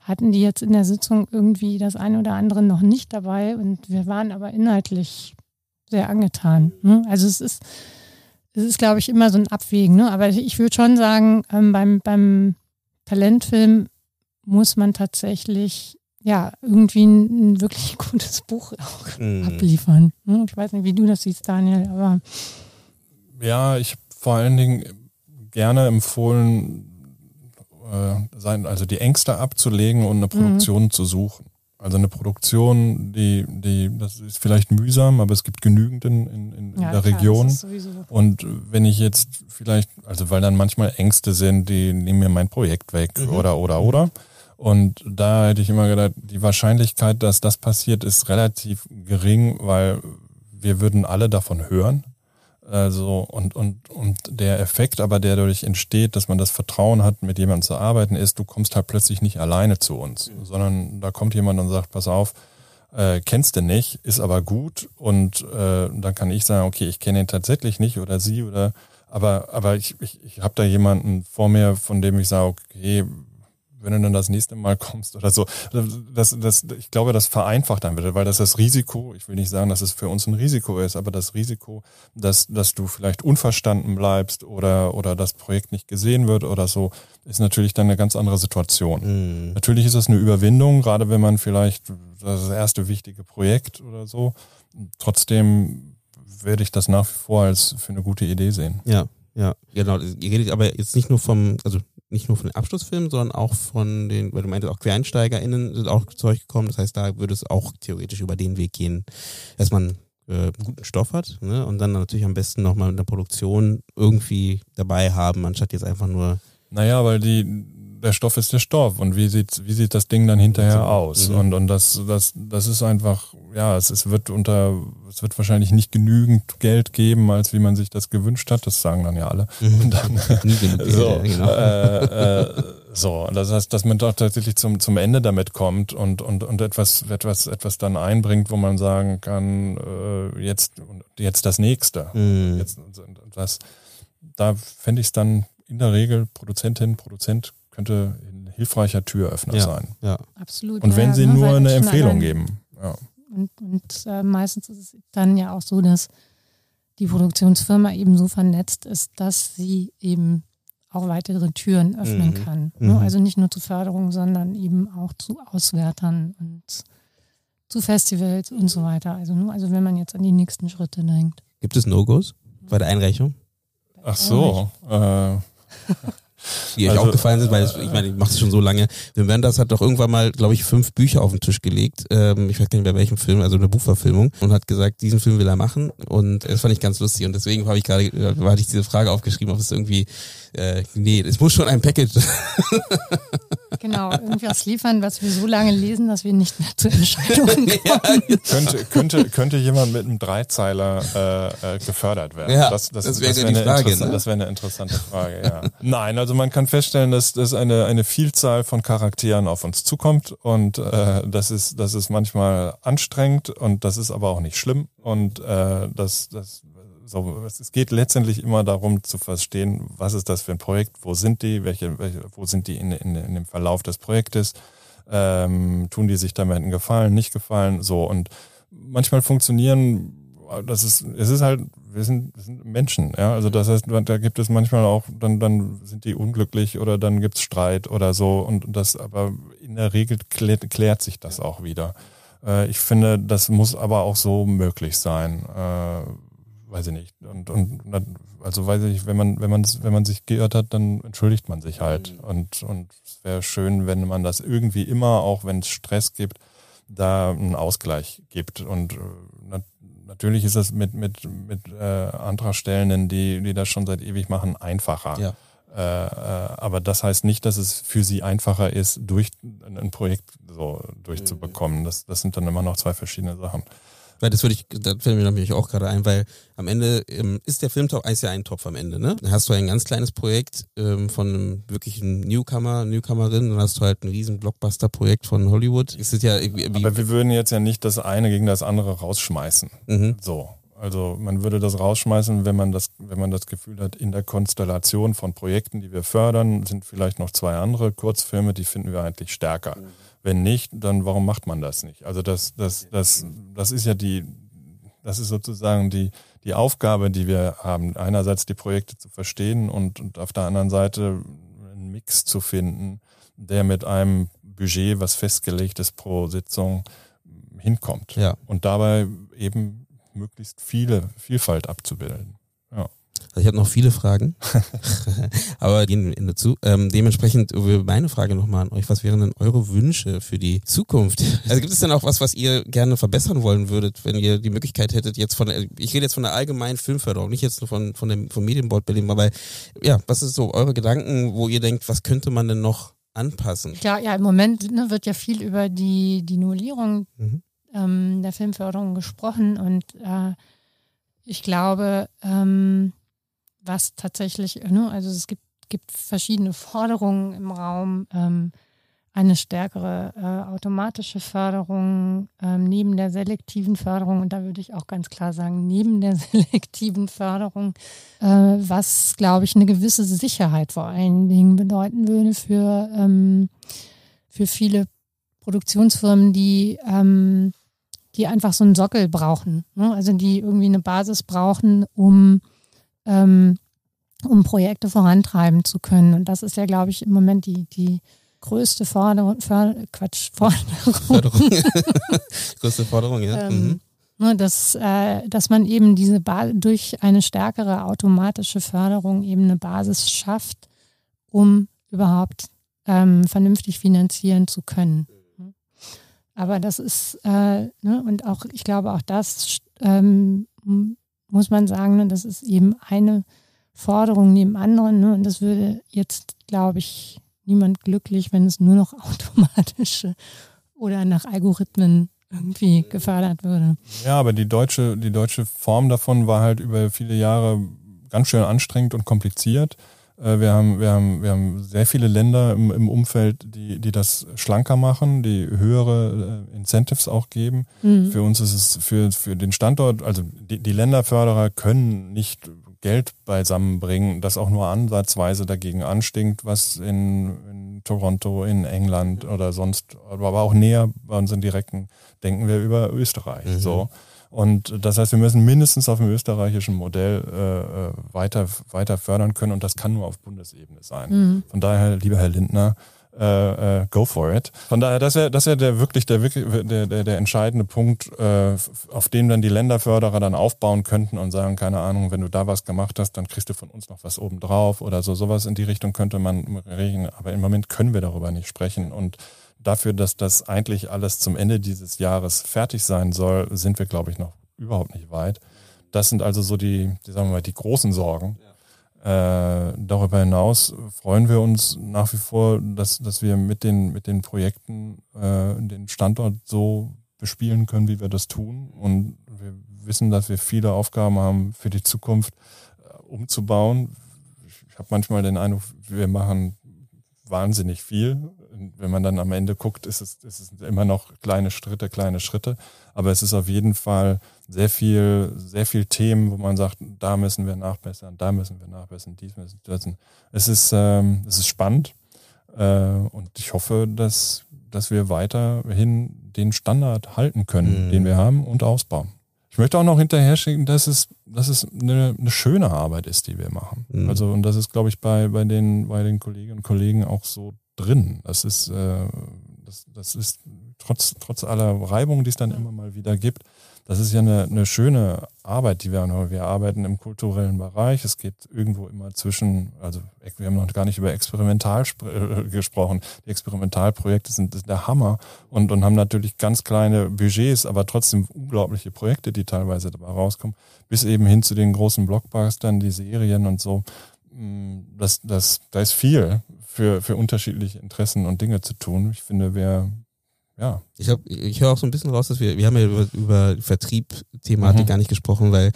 S2: hatten die jetzt in der Sitzung irgendwie das eine oder andere noch nicht dabei und wir waren aber inhaltlich sehr angetan. Ne? Also es ist, es ist, glaube ich, immer so ein Abwägen. Ne? Aber ich würde schon sagen, ähm, beim, beim Talentfilm muss man tatsächlich ja, irgendwie ein, ein wirklich gutes Buch auch mm. abliefern. Hm, ich weiß nicht, wie du das siehst, Daniel, aber.
S1: Ja, ich habe vor allen Dingen gerne empfohlen, äh, sein, also die Ängste abzulegen und eine Produktion mm. zu suchen. Also eine Produktion, die, die, das ist vielleicht mühsam, aber es gibt genügend in, in, in ja, der klar, Region. Und wenn ich jetzt vielleicht, also weil dann manchmal Ängste sind, die nehmen mir mein Projekt weg mhm. oder, oder, oder. Und da hätte ich immer gedacht, die Wahrscheinlichkeit, dass das passiert, ist relativ gering, weil wir würden alle davon hören. Also, und, und, und der Effekt aber, der dadurch entsteht, dass man das Vertrauen hat, mit jemandem zu arbeiten, ist, du kommst halt plötzlich nicht alleine zu uns, mhm. sondern da kommt jemand und sagt, pass auf, äh, kennst du nicht, ist aber gut und äh, dann kann ich sagen, okay, ich kenne ihn tatsächlich nicht oder sie oder aber aber ich, ich, ich habe da jemanden vor mir, von dem ich sage, okay, wenn du dann das nächste Mal kommst oder so. Das, das, ich glaube, das vereinfacht dann wieder, weil das das Risiko, ich will nicht sagen, dass es für uns ein Risiko ist, aber das Risiko, dass, dass du vielleicht unverstanden bleibst oder, oder das Projekt nicht gesehen wird oder so, ist natürlich dann eine ganz andere Situation. Mhm. Natürlich ist es eine Überwindung, gerade wenn man vielleicht das erste wichtige Projekt oder so. Trotzdem werde ich das nach wie vor als für eine gute Idee sehen.
S4: Ja, ja, genau. Ihr redet aber jetzt nicht nur vom, also nicht nur von den Abschlussfilmen, sondern auch von den, weil du meintest, auch QuereinsteigerInnen sind auch Zeug gekommen. Das heißt, da würde es auch theoretisch über den Weg gehen, dass man äh, guten Stoff hat ne? und dann natürlich am besten nochmal in der Produktion irgendwie dabei haben, anstatt jetzt einfach nur.
S1: Naja, weil die, der Stoff ist der Stoff und wie sieht, wie sieht das Ding dann hinterher aus? Mhm. Und, und das, das, das ist einfach, ja, es, es wird unter, es wird wahrscheinlich nicht genügend Geld geben, als wie man sich das gewünscht hat. Das sagen dann ja alle. Mhm. Und dann, so, genau. äh, äh, so, das heißt, dass man doch tatsächlich zum, zum Ende damit kommt und, und, und etwas, etwas, etwas dann einbringt, wo man sagen kann, äh, jetzt, jetzt das nächste. Mhm. Jetzt, das, da fände ich es dann in der Regel Produzentin, Produzent könnte ein hilfreicher Türöffner
S4: ja,
S1: sein.
S4: Ja,
S2: absolut.
S1: Und wenn
S2: ja,
S1: sie ne, nur eine Empfehlung geben. Ja.
S2: Und, und äh, meistens ist es dann ja auch so, dass die Produktionsfirma eben so vernetzt ist, dass sie eben auch weitere Türen öffnen
S4: Mhm.
S2: kann.
S4: Mhm.
S2: Ne? Also nicht nur zu Förderung, sondern eben auch zu Auswertern und zu Festivals und so weiter. Also nur, also wenn man jetzt an die nächsten Schritte denkt.
S4: Gibt es No-Gos bei der Einreichung,
S1: Ach so. Äh,
S4: die euch
S1: Also-
S4: auch gefallen sind? Weil ich meine, ich mache es schon so lange. Wim Wenders hat doch irgendwann mal, glaube ich, fünf Bücher auf den Tisch gelegt. Ähm, ich weiß gar nicht bei welchem Film, also eine Buchverfilmung. Und hat gesagt, diesen Film will er machen. Und das fand ich ganz lustig. Und deswegen habe ich gerade, äh, hatte ich diese Frage aufgeschrieben, ob es irgendwie, äh, nee, es muss schon ein Package
S2: Genau, irgendwas liefern, was wir so lange lesen, dass wir nicht mehr zu Entscheidungen kommen.
S1: könnte, könnte, könnte jemand mit einem Dreizeiler äh, äh, gefördert werden?
S4: Ja, das wäre
S1: wär eine
S4: Frage,
S1: interessa-
S4: ne?
S1: Das wäre eine interessante Frage, ja. Nein, also man kann feststellen, dass, dass eine, eine Vielzahl von Charakteren auf uns zukommt und äh, das, ist, das ist manchmal anstrengend und das ist aber auch nicht schlimm und äh, das, das so, es geht letztendlich immer darum zu verstehen, was ist das für ein Projekt, wo sind die, welche, welche wo sind die in, in, in dem Verlauf des Projektes, ähm, tun die sich damit einen Gefallen, nicht gefallen, so. Und manchmal funktionieren, das ist, es ist halt, wir sind, wir sind Menschen, ja, also das heißt, da gibt es manchmal auch, dann, dann sind die unglücklich oder dann gibt's Streit oder so. Und das, aber in der Regel klärt, klärt sich das auch wieder. Äh, ich finde, das muss aber auch so möglich sein, äh, weiß ich nicht. Und, und also weiß ich nicht, wenn man, wenn man, wenn man sich geirrt hat, dann entschuldigt man sich halt. Und, und es wäre schön, wenn man das irgendwie immer, auch wenn es Stress gibt, da einen Ausgleich gibt. Und äh, nat natürlich ist das mit, mit, mit äh, Antragstellenden, die, die das schon seit ewig machen, einfacher.
S4: Ja.
S1: Äh, äh, aber das heißt nicht, dass es für sie einfacher ist, durch ein Projekt so durchzubekommen. Das, das sind dann immer noch zwei verschiedene Sachen.
S4: Weil das würde ich, das fällt mir natürlich auch gerade ein, weil am Ende ähm, ist der Filmtopf ist ja ein Topf am Ende, ne? Dann hast du ein ganz kleines Projekt ähm, von einem wirklichen Newcomer, Newcomerin, dann hast du halt ein riesen Blockbuster-Projekt von Hollywood. Es ist ja irgendwie, wie,
S1: Aber wir würden jetzt ja nicht das eine gegen das andere rausschmeißen.
S4: mhm.
S1: So. Also man würde das rausschmeißen, wenn man das, wenn man das Gefühl hat, in der Konstellation von Projekten, die wir fördern, sind vielleicht noch zwei andere Kurzfilme, die finden wir eigentlich stärker. Wenn nicht, dann warum macht man das nicht? Also das, das, das, das ist ja die, das ist sozusagen die, die Aufgabe, die wir haben. Einerseits die Projekte zu verstehen und, und auf der anderen Seite einen Mix zu finden, der mit einem Budget, was festgelegt ist pro Sitzung, hinkommt.
S4: ja.
S1: Und dabei eben möglichst viele Vielfalt abzubilden.
S4: Also ich habe noch viele Fragen, aber gehen wir dazu. Ähm, dementsprechend meine Frage nochmal an euch, was wären denn eure Wünsche für die Zukunft? Also gibt es denn auch was, was ihr gerne verbessern wollen würdet, wenn ihr die Möglichkeit hättet, jetzt von, ich rede jetzt von der allgemeinen Filmförderung, nicht jetzt nur von, von dem, vom Medienboard Berlin, aber ja, was ist so eure Gedanken, wo ihr denkt, was könnte man denn noch anpassen?
S2: Klar, ja, im Moment ne, wird ja viel über die, die Novellierung
S4: Mhm.
S2: ähm, der Filmförderung gesprochen und äh, ich glaube, ähm, was tatsächlich, ne, also es gibt, gibt verschiedene Forderungen im Raum, ähm, eine stärkere äh, automatische Förderung ähm, neben der selektiven Förderung und da würde ich auch ganz klar sagen, neben der selektiven Förderung, äh, was, glaube ich, eine gewisse Sicherheit vor allen Dingen bedeuten würde für, ähm, für viele Produktionsfirmen, die, ähm, die einfach so einen Sockel brauchen. Ne? Also die irgendwie eine Basis brauchen, um, ähm, um Projekte vorantreiben zu können. Und das ist ja, glaube ich, im Moment die, die größte Forderung, Förder, Quatsch, Forderung.
S4: Förderung. Größte Forderung, ja.
S2: Ähm,
S4: Mhm.
S2: ne, dass, äh, dass man eben diese ba durch eine stärkere automatische Förderung eben eine Basis schafft, um überhaupt ähm, vernünftig finanzieren zu können. Aber das ist, äh, ne, und auch, ich glaube, auch das ähm, muss man sagen, ne, das ist eben eine Forderung neben anderen. Ne, und das würde jetzt, glaube ich, niemand glücklich, wenn es nur noch automatische oder nach Algorithmen irgendwie gefördert würde.
S1: Ja, aber die deutsche, die deutsche Form davon war halt über viele Jahre ganz schön anstrengend und kompliziert. Äh, Wir haben, wir haben, wir haben sehr viele Länder im, im Umfeld, die, die das schlanker machen, die höhere äh, Incentives auch geben.
S2: Mhm.
S1: Für uns ist es für, für den Standort, also die, die Länderförderer können nicht Geld beisammenbringen, das auch nur ansatzweise dagegen anstinkt, was in, in Toronto, in England oder sonst, aber auch näher bei uns im direkten, denken wir über Österreich.
S4: Mhm.
S1: So. Und das heißt, wir müssen mindestens auf dem österreichischen Modell äh, äh, weiter, weiter fördern können und das kann nur auf Bundesebene sein. Mhm. Von daher, lieber Herr Lindner, äh, äh, go for it. Von daher, das wäre das wär der wirklich der, der, der, der entscheidende Punkt, äh, auf dem dann die Länderförderer dann aufbauen könnten und sagen, keine Ahnung, wenn du da was gemacht hast, dann kriegst du von uns noch was obendrauf oder so. Sowas in die Richtung könnte man reden. Aber im Moment können wir darüber nicht sprechen. Und dafür, dass das eigentlich alles zum Ende dieses Jahres fertig sein soll, sind wir, glaube ich, noch überhaupt nicht weit. Das sind also so die, die sagen wir mal, die großen Sorgen. Ja. Äh, darüber hinaus freuen wir uns nach wie vor, dass, dass wir mit den, mit den Projekten äh, den Standort so bespielen können, wie wir das tun. Und wir wissen, dass wir viele Aufgaben haben für die Zukunft äh, umzubauen. Ich habe manchmal den Eindruck, wir machen wahnsinnig viel wenn man dann am Ende guckt, ist es, ist es immer noch kleine Schritte, kleine Schritte. Aber es ist auf jeden Fall sehr viel, sehr viel Themen, wo man sagt, da müssen wir nachbessern, da müssen wir nachbessern, dies müssen wir müssen. Es ist, ähm, es ist spannend äh, und ich hoffe, dass, dass wir weiterhin den Standard halten können, mhm. den wir haben und ausbauen. Ich möchte auch noch hinterher schicken, dass es, dass es eine, eine schöne Arbeit ist, die wir machen. Mhm. Also, und das ist, glaube ich, bei, bei, den, bei den Kolleginnen und Kollegen auch so drin. Das ist, äh, das, das ist trotz, trotz aller Reibung, die es dann immer mal wieder gibt, das ist ja eine, eine schöne Arbeit, die wir haben. Wir arbeiten im kulturellen Bereich. Es geht irgendwo immer zwischen, also wir haben noch gar nicht über Experimental äh, gesprochen. Die Experimentalprojekte sind der Hammer und, und haben natürlich ganz kleine Budgets, aber trotzdem unglaubliche Projekte, die teilweise dabei rauskommen, bis eben hin zu den großen Blockbustern, die Serien und so. Mm, das, das, da ist viel für, für unterschiedliche Interessen und Dinge zu tun. Ich finde, wir, ja.
S4: Ich, hab, ich höre auch so ein bisschen raus, dass wir, wir haben ja über, über Vertrieb-Thematik mhm. gar nicht gesprochen, weil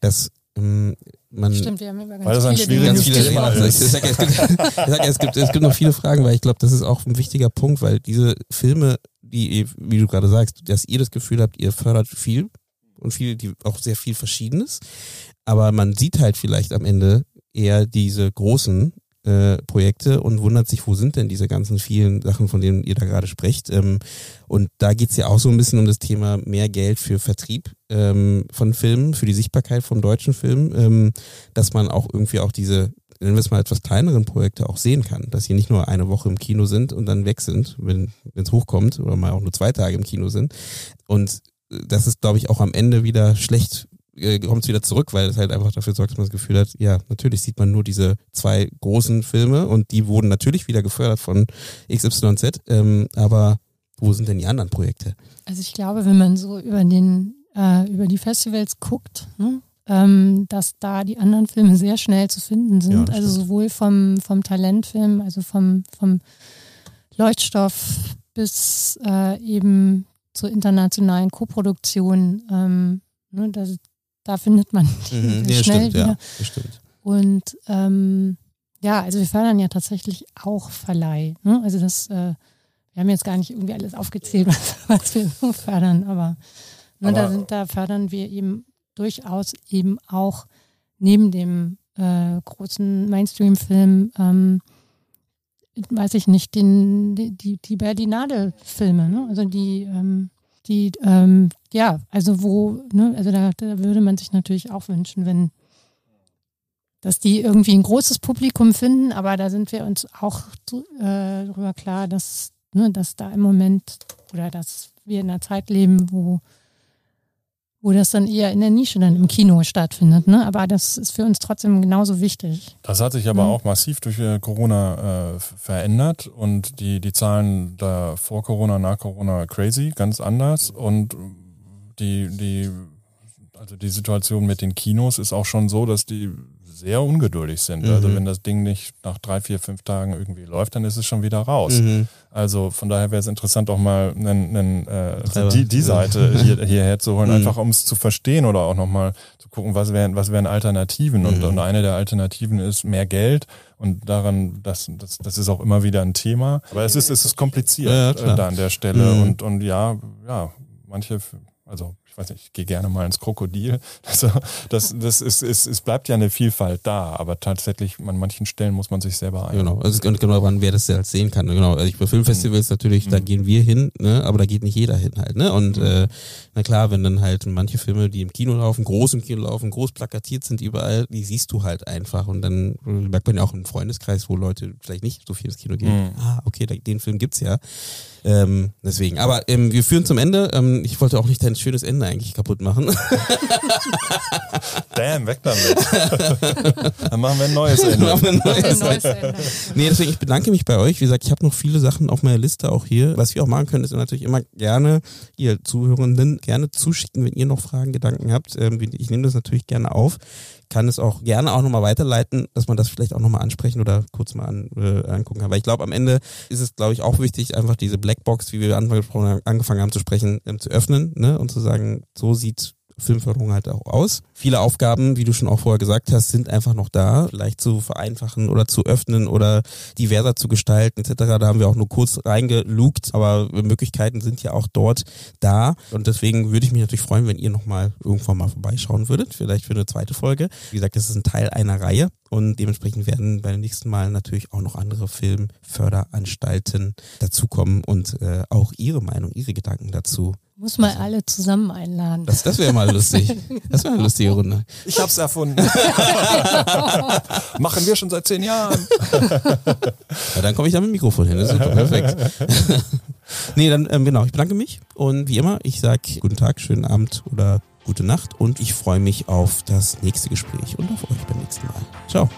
S4: das ähm, man,
S2: Stimmt, wir haben über ganz
S1: weil das ein
S2: viele,
S1: ganz viele
S4: Thema ist. Ich sage, es, gibt, ich sag, es, gibt, es gibt noch viele Fragen, weil ich glaube, das ist auch ein wichtiger Punkt, weil diese Filme, die, wie du gerade sagst, dass ihr das Gefühl habt, ihr fördert viel und viel, die auch sehr viel Verschiedenes, aber man sieht halt vielleicht am Ende eher diese großen äh, Projekte und wundert sich, wo sind denn diese ganzen vielen Sachen, von denen ihr da gerade sprecht. Ähm, und da geht's ja auch so ein bisschen um das Thema mehr Geld für Vertrieb ähm, von Filmen, für die Sichtbarkeit von deutschen Filmen, ähm, dass man auch irgendwie auch diese nennen wir es mal etwas kleineren Projekte auch sehen kann, dass sie nicht nur eine Woche im Kino sind und dann weg sind, wenn es hochkommt oder mal auch nur zwei Tage im Kino sind. Und das ist, glaube ich, auch am Ende wieder schlecht äh, kommt es wieder zurück, weil es halt einfach dafür sorgt, dass man das Gefühl hat, ja, natürlich sieht man nur diese zwei großen Filme und die wurden natürlich wieder gefördert von XYZ, ähm, aber wo sind denn die anderen Projekte?
S2: Also ich glaube, wenn man so über den äh, über die Festivals guckt, ne, ähm, dass da die anderen Filme sehr schnell zu finden sind. Ja, also stimmt. sowohl vom, vom Talentfilm, also vom, vom Leuchtstoff bis äh, eben zur internationalen Koproduktion. Ähm, ne, das, da findet man mhm. ja, schnell stimmt, wieder. Ja. Und ähm, ja, also wir fördern ja tatsächlich auch Verleih. Ne? Also das, äh, wir haben jetzt gar nicht irgendwie alles aufgezählt, was, was wir so fördern, aber, ne, aber da, sind, da fördern wir eben durchaus eben auch neben dem äh, großen Mainstream-Film, ähm, weiß ich nicht, den, die, die Berlinale-Filme, ne? also die ähm, die, ähm, ja, also wo, ne, also da, da würde man sich natürlich auch wünschen, wenn, dass die irgendwie ein großes Publikum finden, aber da sind wir uns auch äh, darüber klar, dass, ne, dass da im Moment oder dass wir in einer Zeit leben, wo wo das dann eher in der Nische dann im Kino stattfindet. Ne? Aber das ist für uns trotzdem genauso wichtig.
S1: Das hat sich aber mhm. auch massiv durch äh, Corona äh, verändert und die, die Zahlen da vor Corona, nach Corona crazy, ganz anders. Und die, die, also die Situation mit den Kinos ist auch schon so, dass die sehr ungeduldig sind. Also mhm. Also wenn das Ding nicht nach drei, vier, fünf Tagen irgendwie läuft, dann ist es schon wieder raus. Mhm. Also von daher wäre es interessant, auch mal einen, einen, äh, die, die Seite hier, hierher zu holen, mhm. einfach um es zu verstehen oder auch nochmal zu gucken, was wären, was wären Alternativen. Und, mhm. und eine der Alternativen ist mehr Geld. Und daran, das, das, das ist auch immer wieder ein Thema. Aber es ist, es ist kompliziert ja, ja, äh, da an der Stelle. Mhm. Und, und ja, ja, manche, also weiß nicht, ich gehe gerne mal ins Krokodil. Also das, das ist, ist, es bleibt ja eine Vielfalt da, aber tatsächlich an manchen Stellen muss man sich selber ein.
S4: Genau, also genau, wann wer das ja halt sehen kann. Genau, also ich bei Filmfestivals natürlich, mhm. da gehen wir hin, ne, aber da geht nicht jeder hin halt, ne? Und mhm. äh, na klar, wenn dann halt manche Filme, die im Kino laufen, groß im Kino laufen, groß plakatiert sind überall, die siehst du halt einfach und dann merkt man ja auch im Freundeskreis, wo Leute vielleicht nicht so viel ins Kino gehen. Mhm. Ah, okay, den Film gibt's ja. Ähm, deswegen. Aber ähm, wir führen zum Ende. Ähm, ich wollte auch nicht dein schönes Ende eigentlich kaputt machen.
S1: Damn, weg damit. Dann machen wir ein neues Ende. Machen wir ein neues,
S4: neues Ende. Nee, deswegen, ich bedanke mich bei euch. Wie gesagt, ich habe noch viele Sachen auf meiner Liste auch hier. Was wir auch machen können, ist natürlich immer gerne, ihr Zuhörenden, gerne zuschicken, wenn ihr noch Fragen, Gedanken habt. Ähm, ich nehme das natürlich gerne auf kann es auch gerne auch nochmal weiterleiten, dass man das vielleicht auch nochmal ansprechen oder kurz mal an, äh, angucken kann. Weil ich glaube, am Ende ist es, glaube ich, auch wichtig, einfach diese Blackbox, wie wir angefangen haben zu sprechen, ähm, zu öffnen ne? und zu sagen, so sieht Filmförderung halt auch aus. Viele Aufgaben, wie du schon auch vorher gesagt hast, sind einfach noch da, vielleicht zu vereinfachen oder zu öffnen oder diverser zu gestalten etc. Da haben wir auch nur kurz reingelugt, aber Möglichkeiten sind ja auch dort da und deswegen würde ich mich natürlich freuen, wenn ihr nochmal irgendwann mal vorbeischauen würdet, vielleicht für eine zweite Folge. Wie gesagt, das ist ein Teil einer Reihe und dementsprechend werden beim nächsten Mal natürlich auch noch andere Filmförderanstalten dazukommen und äh, auch ihre Meinung, ihre Gedanken dazu
S2: muss mal also, alle zusammen einladen.
S4: Das, das wäre mal lustig. Das wäre eine lustige Runde.
S1: Ich hab's erfunden. Machen wir schon seit zehn Jahren.
S4: Ja, dann komme ich da mit dem Mikrofon hin. Das ist super, perfekt. nee, dann ähm, genau, ich bedanke mich und wie immer, ich sag guten Tag, schönen Abend oder gute Nacht und ich freue mich auf das nächste Gespräch und auf euch beim nächsten Mal. Ciao.